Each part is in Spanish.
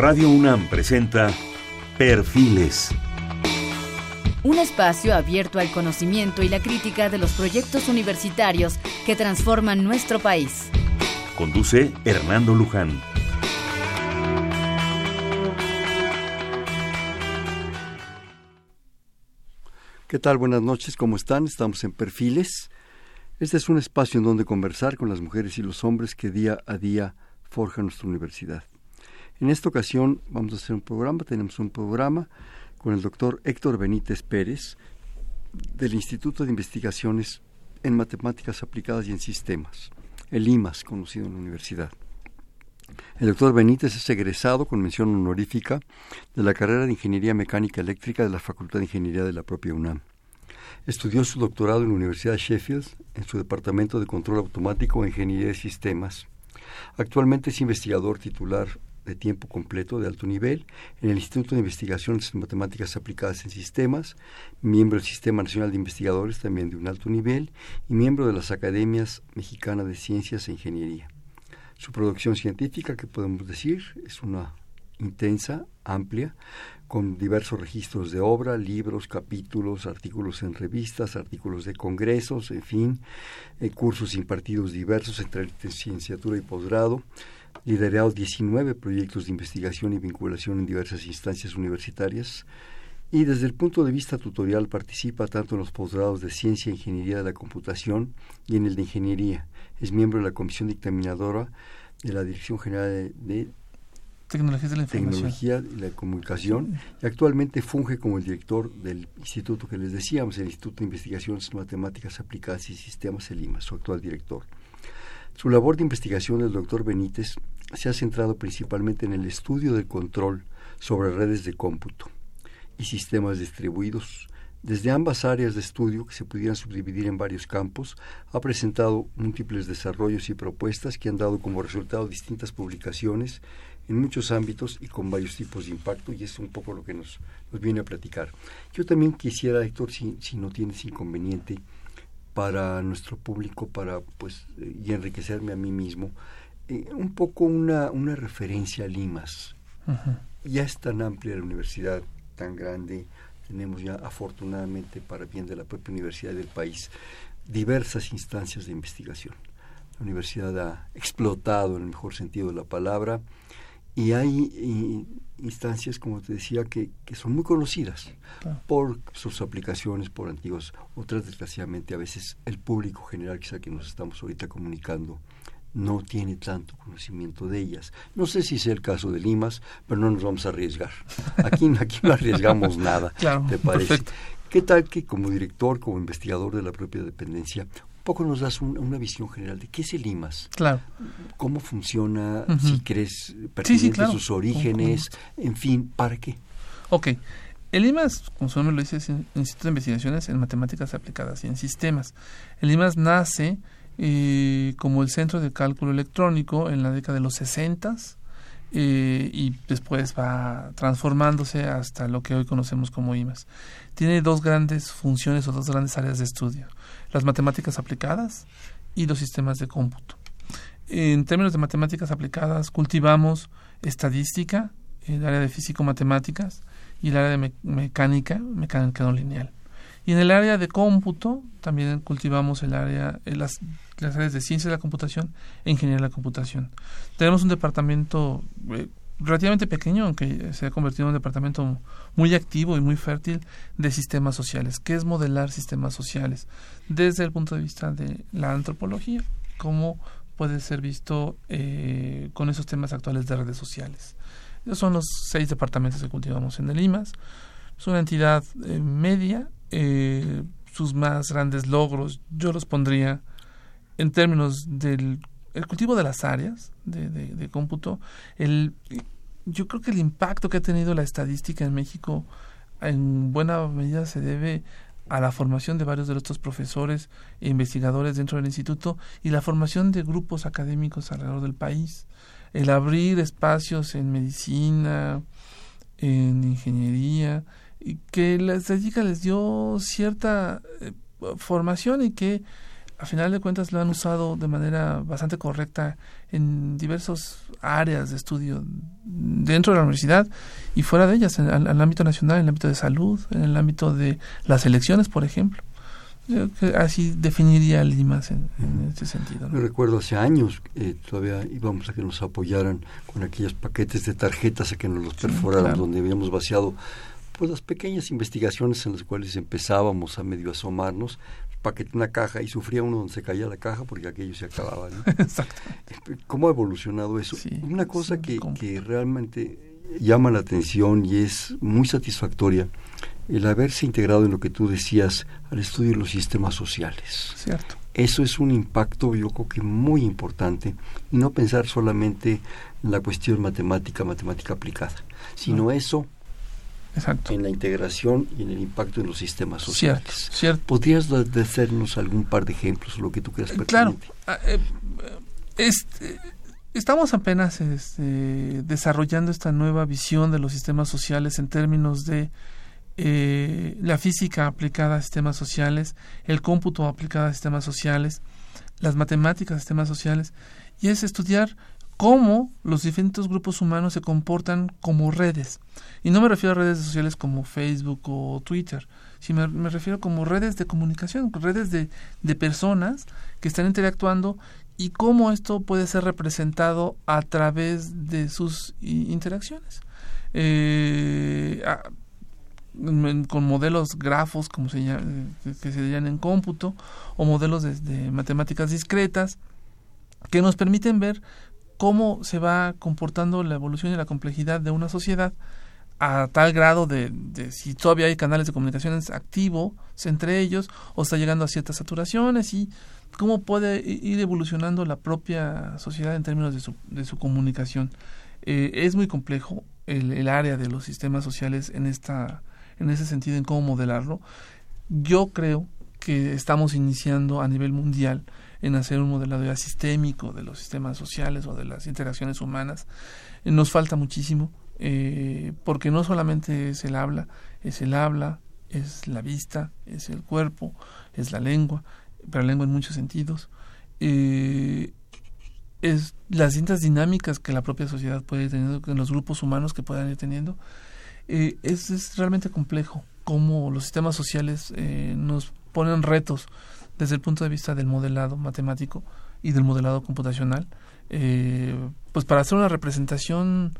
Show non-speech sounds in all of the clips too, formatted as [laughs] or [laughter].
Radio UNAM presenta Perfiles. Un espacio abierto al conocimiento y la crítica de los proyectos universitarios que transforman nuestro país. Conduce Hernando Luján. ¿Qué tal? Buenas noches, ¿cómo están? Estamos en Perfiles. Este es un espacio en donde conversar con las mujeres y los hombres que día a día forjan nuestra universidad. En esta ocasión vamos a hacer un programa, tenemos un programa con el doctor Héctor Benítez Pérez del Instituto de Investigaciones en Matemáticas Aplicadas y en Sistemas, el IMAS, conocido en la universidad. El doctor Benítez es egresado con mención honorífica de la carrera de Ingeniería Mecánica Eléctrica de la Facultad de Ingeniería de la propia UNAM. Estudió su doctorado en la Universidad de Sheffield en su Departamento de Control Automático e Ingeniería de Sistemas. Actualmente es investigador titular de tiempo completo de alto nivel en el Instituto de Investigaciones en Matemáticas Aplicadas en Sistemas, miembro del Sistema Nacional de Investigadores también de un alto nivel y miembro de las Academias Mexicanas de Ciencias e Ingeniería. Su producción científica, que podemos decir, es una intensa, amplia, con diversos registros de obra, libros, capítulos, artículos en revistas, artículos de congresos, en fin, eh, cursos impartidos diversos entre licenciatura y posgrado, liderado 19 proyectos de investigación y vinculación en diversas instancias universitarias y desde el punto de vista tutorial participa tanto en los posgrados de Ciencia e Ingeniería de la Computación y en el de Ingeniería. Es miembro de la Comisión Dictaminadora de la Dirección General de, Tecnologías de la Información. Tecnología y la Comunicación y actualmente funge como el director del instituto que les decíamos, el Instituto de Investigaciones Matemáticas Aplicadas y Sistemas, el IMA, su actual director. Su labor de investigación del doctor Benítez se ha centrado principalmente en el estudio del control sobre redes de cómputo y sistemas distribuidos. Desde ambas áreas de estudio, que se pudieran subdividir en varios campos, ha presentado múltiples desarrollos y propuestas que han dado como resultado distintas publicaciones en muchos ámbitos y con varios tipos de impacto, y es un poco lo que nos, nos viene a platicar. Yo también quisiera, Héctor, si, si no tienes inconveniente, para nuestro público, para pues y enriquecerme a mí mismo, eh, un poco una, una referencia a Limas. Ya es tan amplia la universidad, tan grande, tenemos ya afortunadamente para bien de la propia universidad del país diversas instancias de investigación. La universidad ha explotado en el mejor sentido de la palabra y hay instancias, como te decía, que, que son muy conocidas por sus aplicaciones, por antiguas, otras desgraciadamente a veces el público general, quizá que nos estamos ahorita comunicando, no tiene tanto conocimiento de ellas. No sé si sea el caso de Limas, pero no nos vamos a arriesgar. Aquí, [laughs] aquí no arriesgamos nada, ¿te parece? ¿Qué tal que como director, como investigador de la propia dependencia, poco nos das una visión general de qué es el IMAS. Claro. ¿Cómo funciona? Si crees pertinente sus orígenes, en fin, ¿para qué? Ok. El IMAS, como su nombre lo dice, es un Instituto de Investigaciones en Matemáticas Aplicadas y en Sistemas. El IMAS nace eh, como el centro de cálculo electrónico en la década de los 60 eh, y después va transformándose hasta lo que hoy conocemos como IMAS. Tiene dos grandes funciones o dos grandes áreas de estudio las matemáticas aplicadas y los sistemas de cómputo. En términos de matemáticas aplicadas, cultivamos estadística, el área de físico-matemáticas y el área de mecánica, mecánica no lineal. Y en el área de cómputo también cultivamos el área, eh, las, las áreas de ciencia de la computación e ingeniería de la computación. Tenemos un departamento eh, relativamente pequeño, aunque se ha convertido en un departamento muy activo y muy fértil de sistemas sociales. ¿Qué es modelar sistemas sociales? Desde el punto de vista de la antropología, cómo puede ser visto eh, con esos temas actuales de redes sociales. Esos son los seis departamentos que cultivamos en el IMAS. Es una entidad eh, media. Eh, sus más grandes logros yo los pondría en términos del el cultivo de las áreas de, de, cómputo, el, yo creo que el impacto que ha tenido la estadística en México en buena medida se debe a la formación de varios de nuestros profesores e investigadores dentro del instituto y la formación de grupos académicos alrededor del país. El abrir espacios en medicina, en ingeniería, que la estadística les dio cierta eh, formación y que a final de cuentas lo han usado de manera bastante correcta en diversos áreas de estudio dentro de la universidad y fuera de ellas, en, el ámbito nacional, en el ámbito de salud, en el ámbito de las elecciones, por ejemplo. así definiría el IMAS en, ese sentido. Me recuerdo hace años, eh, todavía íbamos a que nos apoyaran con aquellos paquetes de tarjetas a que nos los perforaran, donde habíamos vaciado pues las pequeñas investigaciones en las cuales empezábamos a medio asomarnos, paquete una caja y sufría uno donde se caía la caja porque aquello se acababa. [laughs] ¿Cómo ha evolucionado eso? una cosa que, que realmente llama la atención y es muy satisfactoria el haberse integrado en lo que tú decías al estudio de los sistemas sociales. Cierto. Eso es un impacto, yo creo que muy importante, y no pensar solamente en la cuestión matemática, matemática aplicada, sino eso Exacto. en la integración y en el impacto en los sistemas sociales. Cierto, ¿Podrías hacernos algún par de ejemplos lo que tú creas pertinente? Claro. Ah, eh, este, estamos apenas este, desarrollando esta nueva visión de los sistemas sociales en términos de eh, la física aplicada a sistemas sociales, el cómputo aplicado a sistemas sociales, las matemáticas a sistemas sociales, y es estudiar cómo los diferentes grupos humanos se comportan como redes. Y no me refiero a redes sociales como Facebook o Twitter, sino me, refiero como redes de comunicación, redes de, de personas que están interactuando y cómo esto puede ser representado a través de sus interacciones. Eh, con modelos grafos como se llama, que se llaman en cómputo o modelos de, matemáticas discretas que nos permiten ver cómo se va comportando la evolución y la complejidad de una sociedad a tal grado de, si todavía hay canales de comunicaciones activos entre ellos o está llegando a ciertas saturaciones y cómo puede ir evolucionando la propia sociedad en términos de su, de su comunicación. Eh, es muy complejo el, el, área de los sistemas sociales en, esta, en ese sentido, en cómo modelarlo. Yo creo que estamos iniciando a nivel mundial en hacer un modelado ya sistémico de los sistemas sociales o de las interacciones humanas. Eh, nos falta muchísimo, eh, porque no solamente es el habla, es el habla, es la vista, es el cuerpo, es la lengua, pero la lengua en muchos sentidos. Eh, es las distintas dinámicas que la propia sociedad puede ir teniendo, que los grupos humanos que puedan ir teniendo. es, es, realmente complejo cómo los sistemas sociales nos ponen retos desde el punto de vista del modelado matemático y del modelado computacional, eh, pues para hacer una representación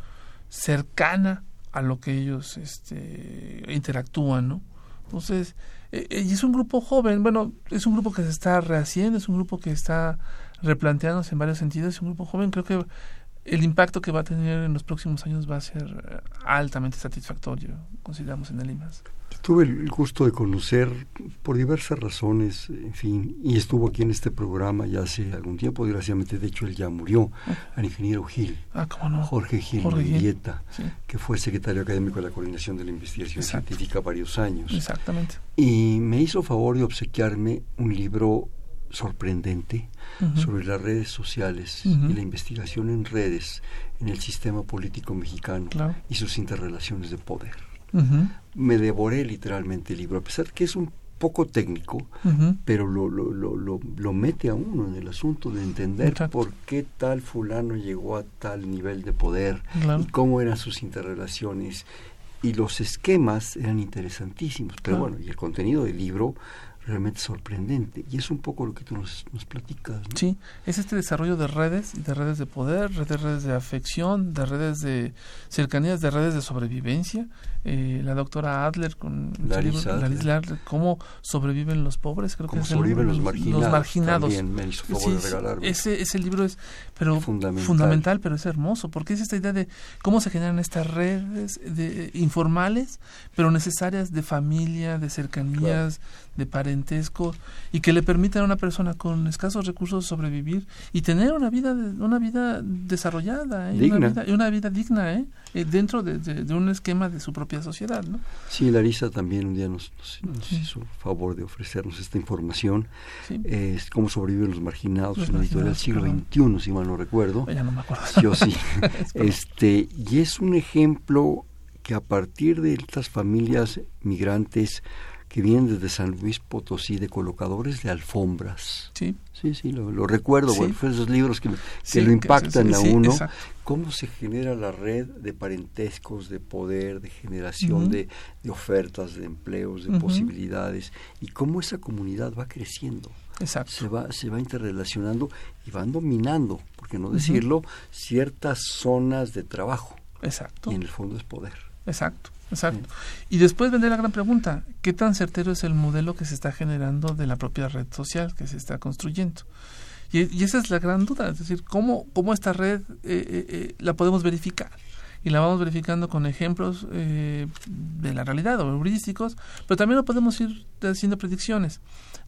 cercana a lo que ellos este, interactúan, ¿no? Entonces, eh, eh, es un grupo joven, bueno, es un grupo que se está rehaciendo, es un grupo que está replanteándose en varios sentidos, es un grupo joven, creo que el impacto que va a tener en los próximos años va a ser altamente satisfactorio, consideramos en el IMAS. Tuve el gusto de conocer por diversas razones, en fin, y estuvo aquí en este programa ya hace algún tiempo, desgraciadamente, de hecho él ya murió, al ingeniero Gil, ah, no? Jorge Gil Dieta, que fue secretario académico de la Coordinación de la Investigación Científica varios años. Exactamente. Y me hizo favor de obsequiarme un libro sorprendente sobre las redes sociales y la investigación en redes en el sistema político mexicano y sus interrelaciones de poder. Me devoré literalmente el libro, a pesar que es un poco técnico, pero lo, lo, lo, lo, mete a uno en el asunto de entender por qué tal fulano llegó a tal nivel de poder y cómo eran sus interrelaciones. Y los esquemas eran interesantísimos, pero bueno, y el contenido del libro realmente sorprendente. Y es un poco lo que tú nos, nos platicas. Sí, es este desarrollo de redes, de redes de poder, de redes de afección, de redes de cercanías, de redes de sobrevivencia. Eh, la doctora Adler con Larissa Adler. cómo sobreviven los pobres, creo que sobreviven los, marginados. Los marginados. También me hizo favor de regalarme. Ese, ese libro es pero fundamental. pero es hermoso, porque es esta idea de cómo se generan estas redes de, informales, pero necesarias de familia, de cercanías, de parentesco y que le permitan a una persona con escasos recursos sobrevivir y tener una vida una vida desarrollada ¿eh? Una, vida, una vida digna ¿eh? eh dentro de, de, un esquema de su propia sociedad ¿no? sí Larisa también un día nos, nos, hizo favor de ofrecernos esta información. Es cómo sobreviven los marginados en la editorial del siglo XXI si mal no recuerdo. Ya no me acuerdo. Yo sí. [laughs] Este y es un ejemplo que a partir de estas familias migrantes que vienen desde San Luis Potosí de colocadores de alfombras. Sí. Sí, sí, lo, recuerdo, Sí. bueno, fue esos libros que, que Sí, lo que impactan sí, a uno. exacto. Cómo se genera la red de parentescos, de poder, de generación de, de ofertas, de empleos, de posibilidades, y cómo esa comunidad va creciendo Exacto. se va, se va interrelacionando y van dominando, por qué no decirlo, ciertas zonas de trabajo. Exacto. Y en el fondo es poder. Exacto, exacto. Y después vendrá la gran pregunta, ¿qué tan certero es el modelo que se está generando de la propia red social que se está construyendo? Y, y esa es la gran duda, es decir, ¿cómo, cómo esta red eh, eh, eh, la podemos verificar? Y la vamos verificando con ejemplos eh, de la realidad o heurísticos, pero también lo podemos ir haciendo predicciones.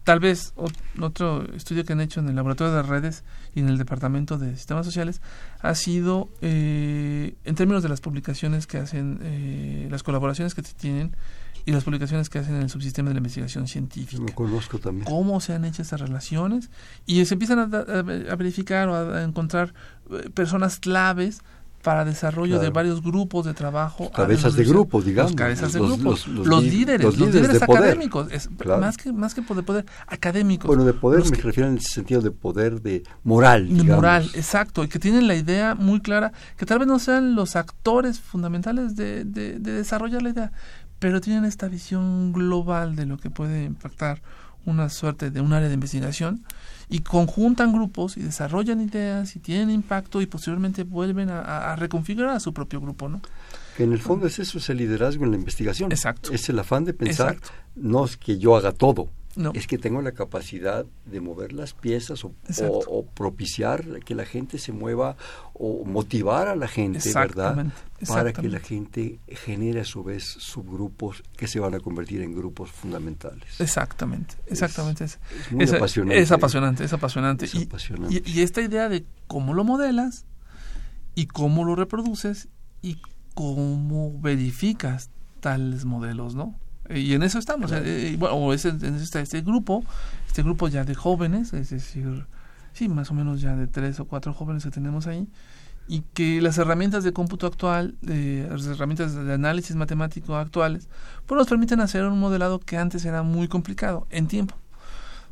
Tal vez ot- otro estudio que han hecho en el laboratorio de redes y en el departamento de sistemas sociales ha sido eh, en términos de las publicaciones que hacen, eh, las colaboraciones que tienen y las publicaciones que hacen en el subsistema de la investigación científica. Lo conozco también. Cómo se han hecho estas relaciones y se empiezan a, a- a verificar o a, a encontrar eh, personas claves para desarrollo de varios grupos de trabajo. Cabezas de la grupo, universidad. digamos. Los cabezas de Los- grupo. los- Los, los li- líderes, los líderes académicos. Es, Claro. más, que, más que de poder, académicos. Bueno, de poder me que- refiero en el sentido de poder de moral. de digamos. moral, exacto, y que tienen la idea muy clara, que tal vez no sean los actores fundamentales de, de- de desarrollar la idea, pero tienen esta visión global de lo que puede impactar una suerte de un área de investigación y conjuntan grupos y desarrollan ideas y tienen impacto y posteriormente vuelven a, reconfigurar a su propio grupo, ¿no? Que en el fondo es eso, es el liderazgo en la investigación. Exacto. Es el afán de pensar, Exacto. no es que yo haga todo, No. es que tengo la capacidad de mover las piezas o, Exacto. o- o propiciar que la gente se mueva o motivar a la gente, ¿verdad? Exactamente, Para que la gente genere a su vez subgrupos que se van a convertir en grupos fundamentales. Exactamente, exactamente. Es, es muy es- apasionante. Es apasionante, es apasionante. Es Y- apasionante. Y, y esta idea de cómo lo modelas y cómo lo reproduces y cómo verificas tales modelos, ¿no? Y en eso estamos. Claro. eh, y bueno, o ese- en está este grupo, este grupo ya de jóvenes, es decir, sí, más o menos ya de tres o cuatro jóvenes que tenemos ahí, y que las herramientas de cómputo actual, de, las herramientas de análisis matemático actuales, pues nos permiten hacer un modelado que antes era muy complicado en tiempo.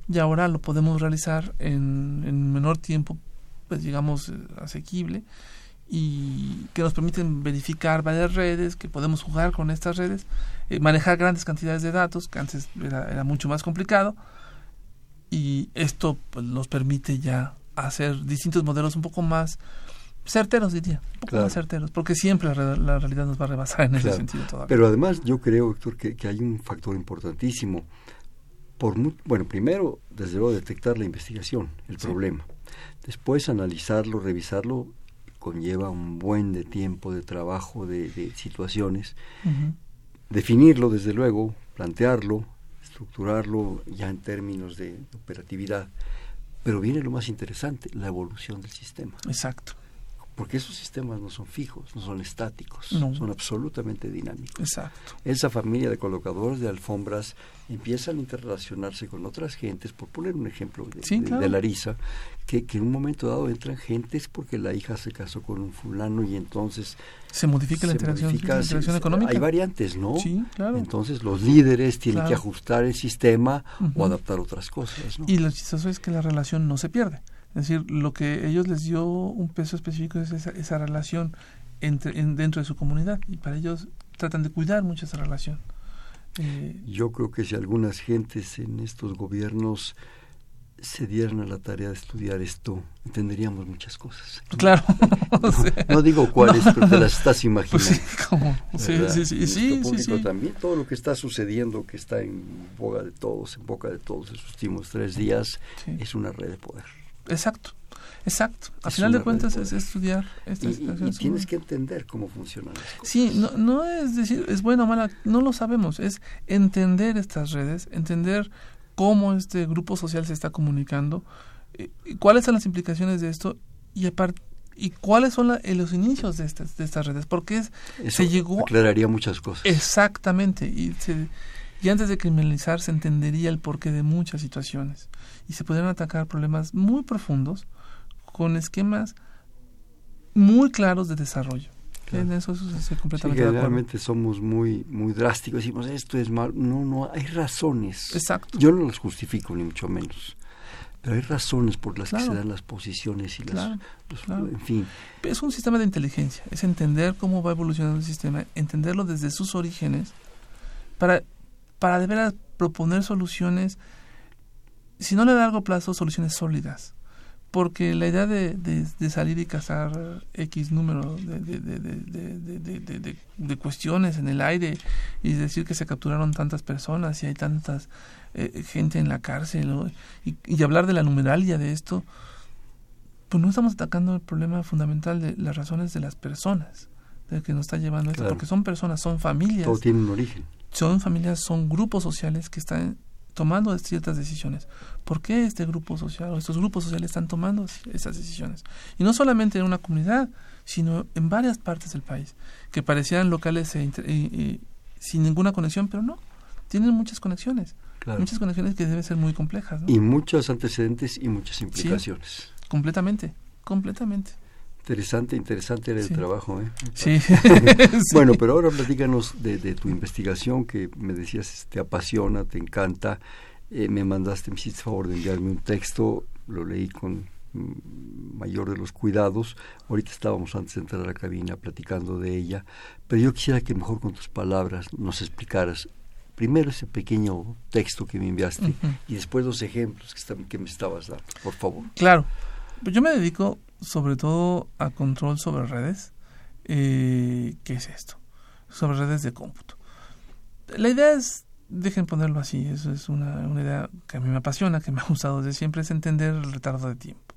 Y ahora lo podemos realizar en, en menor tiempo, pues digamos, eh, asequible, y que nos permiten verificar varias redes, que podemos jugar con estas redes, eh, manejar grandes cantidades de datos, que antes era, era mucho más complicado, y esto pues, nos permite ya hacer distintos modelos un poco más certeros, diría, un poco Claro. más certeros, porque siempre la, la realidad nos va a rebasar en ese sentido todavía. Pero además yo creo, Héctor, que, que hay un factor importantísimo. Por bueno, primero, desde luego, detectar la investigación, el Sí. problema. Después, analizarlo, revisarlo, conlleva un buen de tiempo de trabajo, de, de situaciones. Definirlo, desde luego, plantearlo, estructurarlo ya en términos de operatividad. Pero viene lo más interesante, la evolución del sistema. Exacto, Porque esos sistemas no son fijos, no son estáticos, No. son absolutamente dinámicos exacto. esa familia de colocadores de alfombras empiezan a interrelacionarse con otras gentes, por poner un ejemplo de, Sí, de- claro. de Larisa, que, que en un momento dado entran gentes porque la hija se casó con un fulano y entonces Se modifica la se interacción, modifica, la se- interacción se- económica. Hay variantes, ¿no? Sí, claro. Entonces los líderes tienen Claro. que ajustar el sistema o adaptar otras cosas, ¿no? Y lo chistoso es que la relación no se pierde. Es decir, lo que ellos les dio un peso específico es esa, esa relación entre, en- dentro de su comunidad. Y para ellos tratan de cuidar mucho esa relación. Eh, Yo creo que si algunas gentes en estos gobiernos se dieran a la tarea de estudiar esto, entenderíamos muchas cosas. [laughs] claro. [laughs] No digo cuáles, pero te las estás imaginando. pues sí, como, sí, sí, sí, sí, sí, también, todo lo que está sucediendo, que está en boga de todos, en boca de todos estos últimos tres días, es una red de poder. Exacto, exacto. A Es final de cuentas de es estudiar Y, estas y- tienes que entender cómo funcionan las cosas. Sí, no, no es decir, es buena o mala, no lo sabemos, es entender estas redes, entender cómo este grupo social se está comunicando, eh, cuáles son las implicaciones de esto y aparte y cuáles son la- eh, los inicios de estas de estas redes, porque es Eso se llegó aclararía muchas cosas. exactamente y se- y antes de criminalizar se entendería el porqué de muchas situaciones y se podrían atacar problemas muy profundos con esquemas muy claros de desarrollo. En eso, estoy completamente sí, de generalmente somos muy, muy drásticos, decimos esto es mal. No, no, hay razones. Exacto. Yo no los justifico, ni mucho menos. Pero hay razones por las que se dan las posiciones y las... En fin. Es un sistema de inteligencia, es entender cómo va evolucionando el sistema, entenderlo desde sus orígenes, para, para de veras proponer soluciones, si no a largo plazo, soluciones sólidas porque la idea de, de, salir y cazar X número de, de, cuestiones en el aire y decir que se capturaron tantas personas y hay tantas eh, gente en la cárcel y, y, hablar de la numeralia de esto, pues no estamos atacando el problema fundamental de las razones de las personas de que nos está llevando esto, porque son personas, son familias. Todo tiene un origen. Son familias, son grupos sociales que están tomando ciertas decisiones. ¿Por qué este grupo social o estos grupos sociales están tomando esas decisiones? Y no solamente en una comunidad, sino en varias partes del país, que parecían locales e sin ninguna conexión, pero no, tienen muchas conexiones. Muchas conexiones que deben ser muy complejas. Y muchos antecedentes y muchas implicaciones. completamente, completamente. Interesante, interesante era el trabajo. ¿eh? [laughs] [laughs] Sí. bueno, pero ahora platícanos de, de, tu investigación que me decías te apasiona, te encanta. Eh, me mandaste, me hiciste favor de enviarme un texto, lo leí con mayor de los cuidados. Ahorita estábamos antes de entrar a la cabina platicando de ella, pero yo quisiera que mejor con tus palabras nos explicaras primero ese pequeño texto que me enviaste y después los ejemplos que, que me estabas dando, por favor. Claro. Pues yo me dedico sobre todo a control sobre redes. Eh, ¿Qué es esto? Sobre redes de cómputo. La idea es, dejen ponerlo así, eso es una, una idea que a mí me apasiona, que me ha gustado desde siempre, es entender el retardo de tiempo.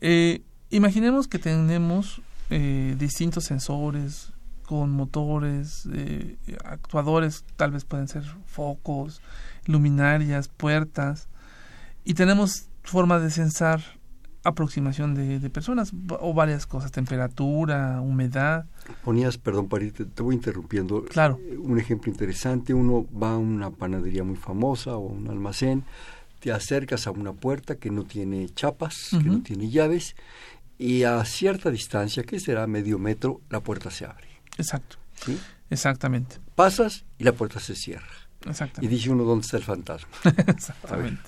Eh, imaginemos que tenemos eh, distintos sensores con motores, eh, actuadores, tal vez pueden ser focos, luminarias, puertas, y tenemos formas de sensar aproximación de, personas o varias cosas, temperatura, humedad. Ponías, perdón, para te voy interrumpiendo. Claro. Eh, un ejemplo interesante, uno va a una panadería muy famosa o un almacén, te acercas a una puerta que no tiene chapas, que no tiene llaves, y a cierta distancia, que será medio metro, la puerta se abre. Exacto. ¿Sí? Exactamente. Pasas y la puerta se cierra. Y dice uno dónde está el fantasma. [laughs] Exactamente.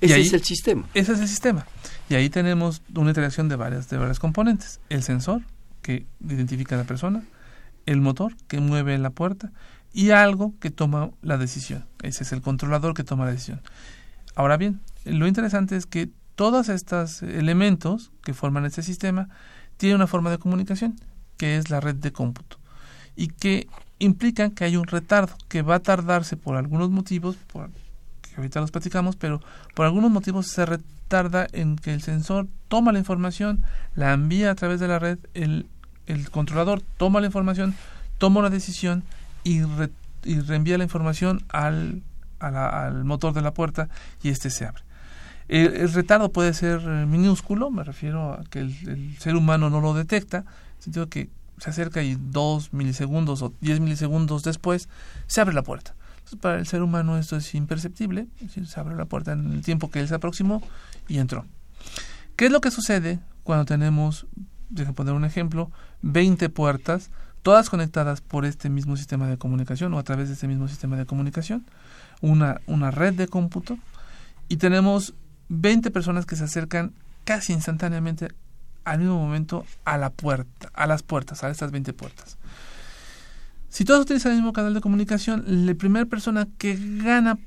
Ese es el sistema. Ese es el sistema. Y ahí tenemos una interacción de varias, de varias componentes. El sensor, que identifica a la persona, el motor, que mueve la puerta, y algo que toma la decisión. Ese es el controlador que toma la decisión. Ahora bien, lo interesante es que todos estos elementos que forman este sistema tienen una forma de comunicación, que es la red de cómputo. Y que implican que hay un retardo que va a tardarse por algunos motivos, por, ahorita los platicamos, pero por algunos motivos se retarda en que el sensor toma la información, la envía a través de la red, el, controlador toma la información, toma una decisión y, reenvía la información al, motor de la puerta y este se abre. El, retardo puede ser eh, minúsculo, me refiero a que el, el, ser humano no lo detecta, en sentido que se acerca y dos milisegundos o diez milisegundos después se abre la puerta. Entonces, para el ser humano esto es imperceptible, se abre la puerta en el tiempo que él se aproximó y entró. ¿Qué es lo que sucede cuando tenemos, déjenme poner un ejemplo, 20 puertas, todas conectadas por este mismo sistema de comunicación o a través de este mismo sistema de comunicación, una, una red de cómputo, y tenemos 20 personas que se acercan casi instantáneamente al mismo momento a la puerta, a las puertas, a estas 20 puertas. Si todos utilizan el mismo canal de comunicación, la primera persona que gana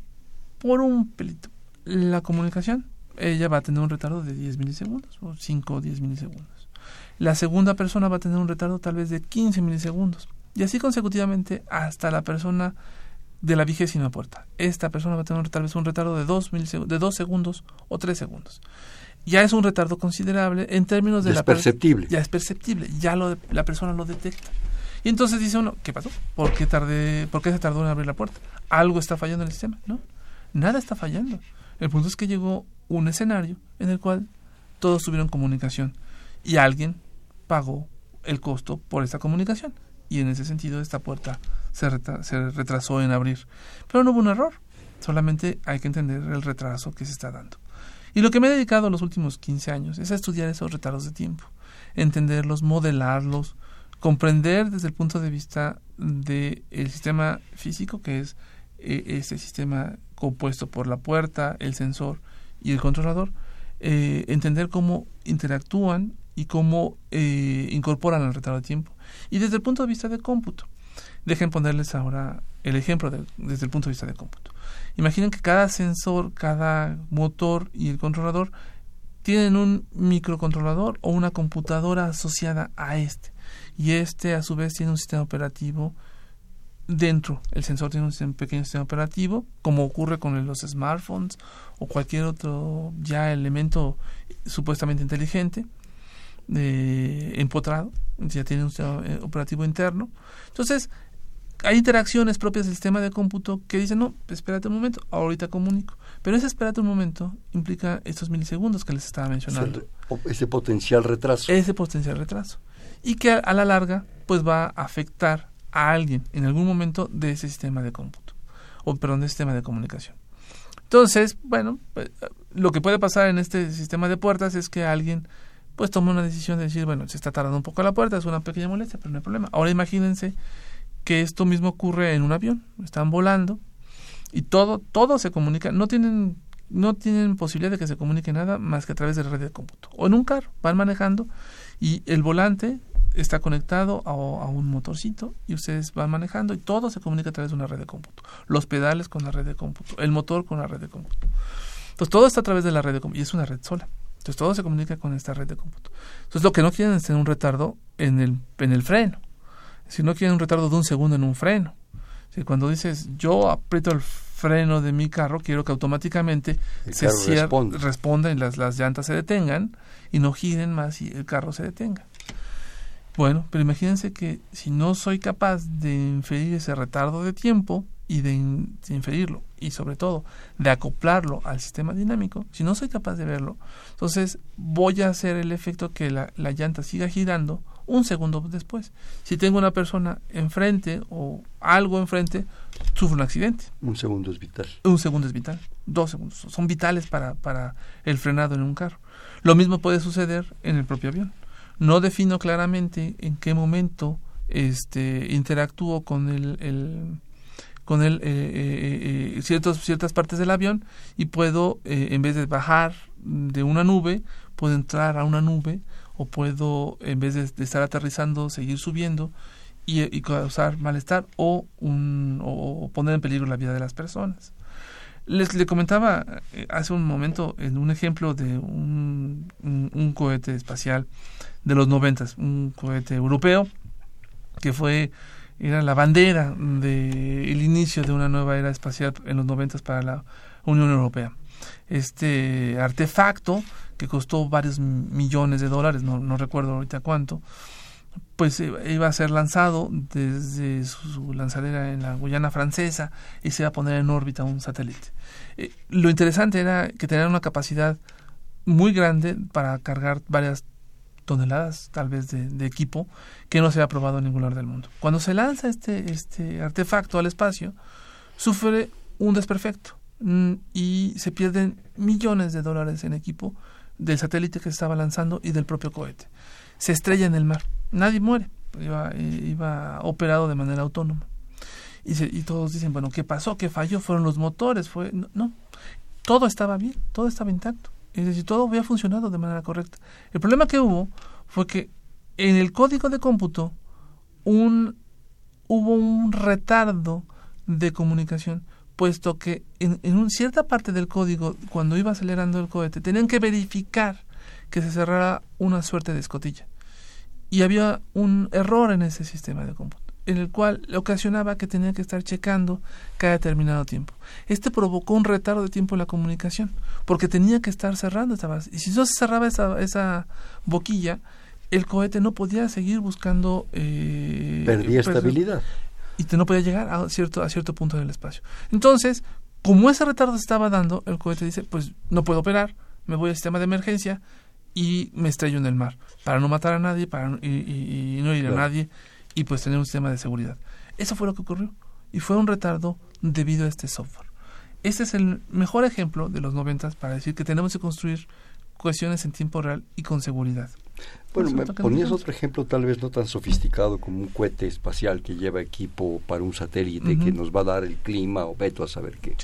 por un pelito la comunicación, ella va a tener un retardo de 10 milisegundos o 5 o 10 milisegundos. La segunda persona va a tener un retardo tal vez de 15 milisegundos. Y así consecutivamente hasta la persona de la vigésima puerta. Esta persona va a tener tal vez un retardo de 2, de 2 segundos o 3 segundos ya es un retardo considerable en términos de es la perceptible. Ya es perceptible, ya lo, la persona lo detecta. Y entonces dice uno, ¿qué pasó? ¿Por qué, tardé, ¿Por qué se tardó en abrir la puerta? ¿Algo está fallando en el sistema? No, nada está fallando. El punto es que llegó un escenario en el cual todos tuvieron comunicación y alguien pagó el costo por esta comunicación. Y en ese sentido esta puerta se, se retrasó en abrir. Pero no hubo un error, solamente hay que entender el retraso que se está dando. Y lo que me he dedicado los últimos 15 años es a estudiar esos retardos de tiempo, entenderlos, modelarlos, comprender desde el punto de vista del sistema físico, que es ese sistema compuesto por la puerta, el sensor y el controlador, eh, entender cómo interactúan y cómo eh, incorporan el retardo de tiempo. Y desde el punto de vista de cómputo, dejen ponerles ahora el ejemplo desde el punto de vista de cómputo. Imaginen que cada sensor, cada motor y el controlador tienen un microcontrolador o una computadora asociada a este. Y este a su vez tiene un sistema operativo dentro. El sensor tiene un pequeño sistema operativo, como ocurre con los smartphones o cualquier otro ya elemento supuestamente inteligente, eh, empotrado, ya tiene un sistema eh, operativo interno. Entonces, hay interacciones propias del sistema de cómputo que dicen, no, espérate un momento, ahorita comunico. Pero ese espérate un momento implica estos milisegundos que les estaba mencionando. Ese potencial retraso. Ese potencial retraso. Y que a, la larga, pues va a afectar a alguien en algún momento de ese sistema de cómputo. O, perdón, de sistema de comunicación. Entonces, bueno, pues, lo que puede pasar en este sistema de puertas es que alguien pues toma una decisión de decir, bueno, se está tardando un poco la puerta, es una pequeña molestia, pero no hay problema. Ahora imagínense que esto mismo ocurre en un avión. Están volando y todo, todo se comunica. No tienen, no tienen posibilidad de que se comunique nada más que a través de la red de cómputo. O en un carro, van manejando y el volante está conectado a, a, un motorcito y ustedes van manejando y todo se comunica a través de una red de cómputo. Los pedales con la red de cómputo, el motor con la red de cómputo. Entonces todo está a través de la red de cómputo y es una red sola. Entonces todo se comunica con esta red de cómputo. Entonces lo que no quieren es tener un retardo en el, en el freno si no quieren un retardo de un segundo en un freno. Si cuando dices yo aprieto el freno de mi carro, quiero que automáticamente se responda y las, las llantas se detengan y no giren más y el carro se detenga. Bueno, pero imagínense que si no soy capaz de inferir ese retardo de tiempo y de, inferirlo y sobre todo de acoplarlo al sistema dinámico, si no soy capaz de verlo, entonces voy a hacer el efecto que la, la llanta siga girando un segundo después. Si tengo una persona enfrente o algo enfrente, sufre un accidente. Un segundo es vital. Un segundo es vital. Dos segundos. Son vitales para, para el frenado en un carro. Lo mismo puede suceder en el propio avión. No defino claramente en qué momento este, interactúo con el, el con el, eh, eh, eh, ciertos, ciertas partes del avión y puedo, en vez de bajar de una nube, puedo entrar a una nube o puedo, en vez de, estar aterrizando, seguir subiendo y, causar malestar o, un, o poner en peligro la vida de las personas. Les le comentaba eh, hace un momento en un ejemplo de un, un, cohete espacial de los noventas, un cohete europeo que fue era la bandera del inicio de una nueva era espacial en los noventas para la Unión Europea. Este artefacto que costó varios millones de dólares, no, no recuerdo ahorita cuánto, pues iba a ser lanzado desde su lanzadera en la Guyana francesa y se iba a poner en órbita un satélite. Eh, lo interesante era que tenía una capacidad muy grande para cargar varias toneladas tal vez de, equipo que no se ha probado en ningún lugar del mundo. Cuando se lanza este, este artefacto al espacio, sufre un desperfecto mm, y se pierden millones de dólares en equipo del satélite que se estaba lanzando y del propio cohete. Se estrella en el mar. Nadie muere. Iba, iba operado de manera autónoma. Y, y, todos dicen, bueno, ¿qué pasó? ¿Qué falló? ¿Fueron los motores? fue no, todo estaba bien, todo estaba intacto. Es decir, todo había funcionado de manera correcta. El problema que hubo fue que en el código de cómputo un, hubo un retardo de comunicación puesto que en, en cierta parte del código, cuando iba acelerando el cohete, tenían que verificar que se cerrara una suerte de escotilla. Y había un error en ese sistema de cómputo, en el cual ocasionaba que tenía que estar checando cada determinado tiempo. Este provocó un retardo de tiempo en la comunicación, porque tenía que estar cerrando esta base. Y si no se cerraba esa, esa boquilla, el cohete no podía seguir buscando... Eh, Perdía estabilidad y no podía llegar a cierto, a cierto punto del espacio. Entonces, como ese retardo se estaba dando, el cohete dice, pues no puedo operar, me voy al sistema de emergencia y me estrello en el mar, para no matar a nadie para, y, no ir a nadie y pues tener un sistema de seguridad. Eso fue lo que ocurrió y fue un retardo debido a este software. Este es el mejor ejemplo de los noventas para decir que tenemos que construir cuestiones en tiempo real y con seguridad. Bueno, me ponías otro ejemplo tal vez no tan sofisticado como un cohete espacial que lleva equipo para un satélite que nos va a dar el clima o veto a saber qué.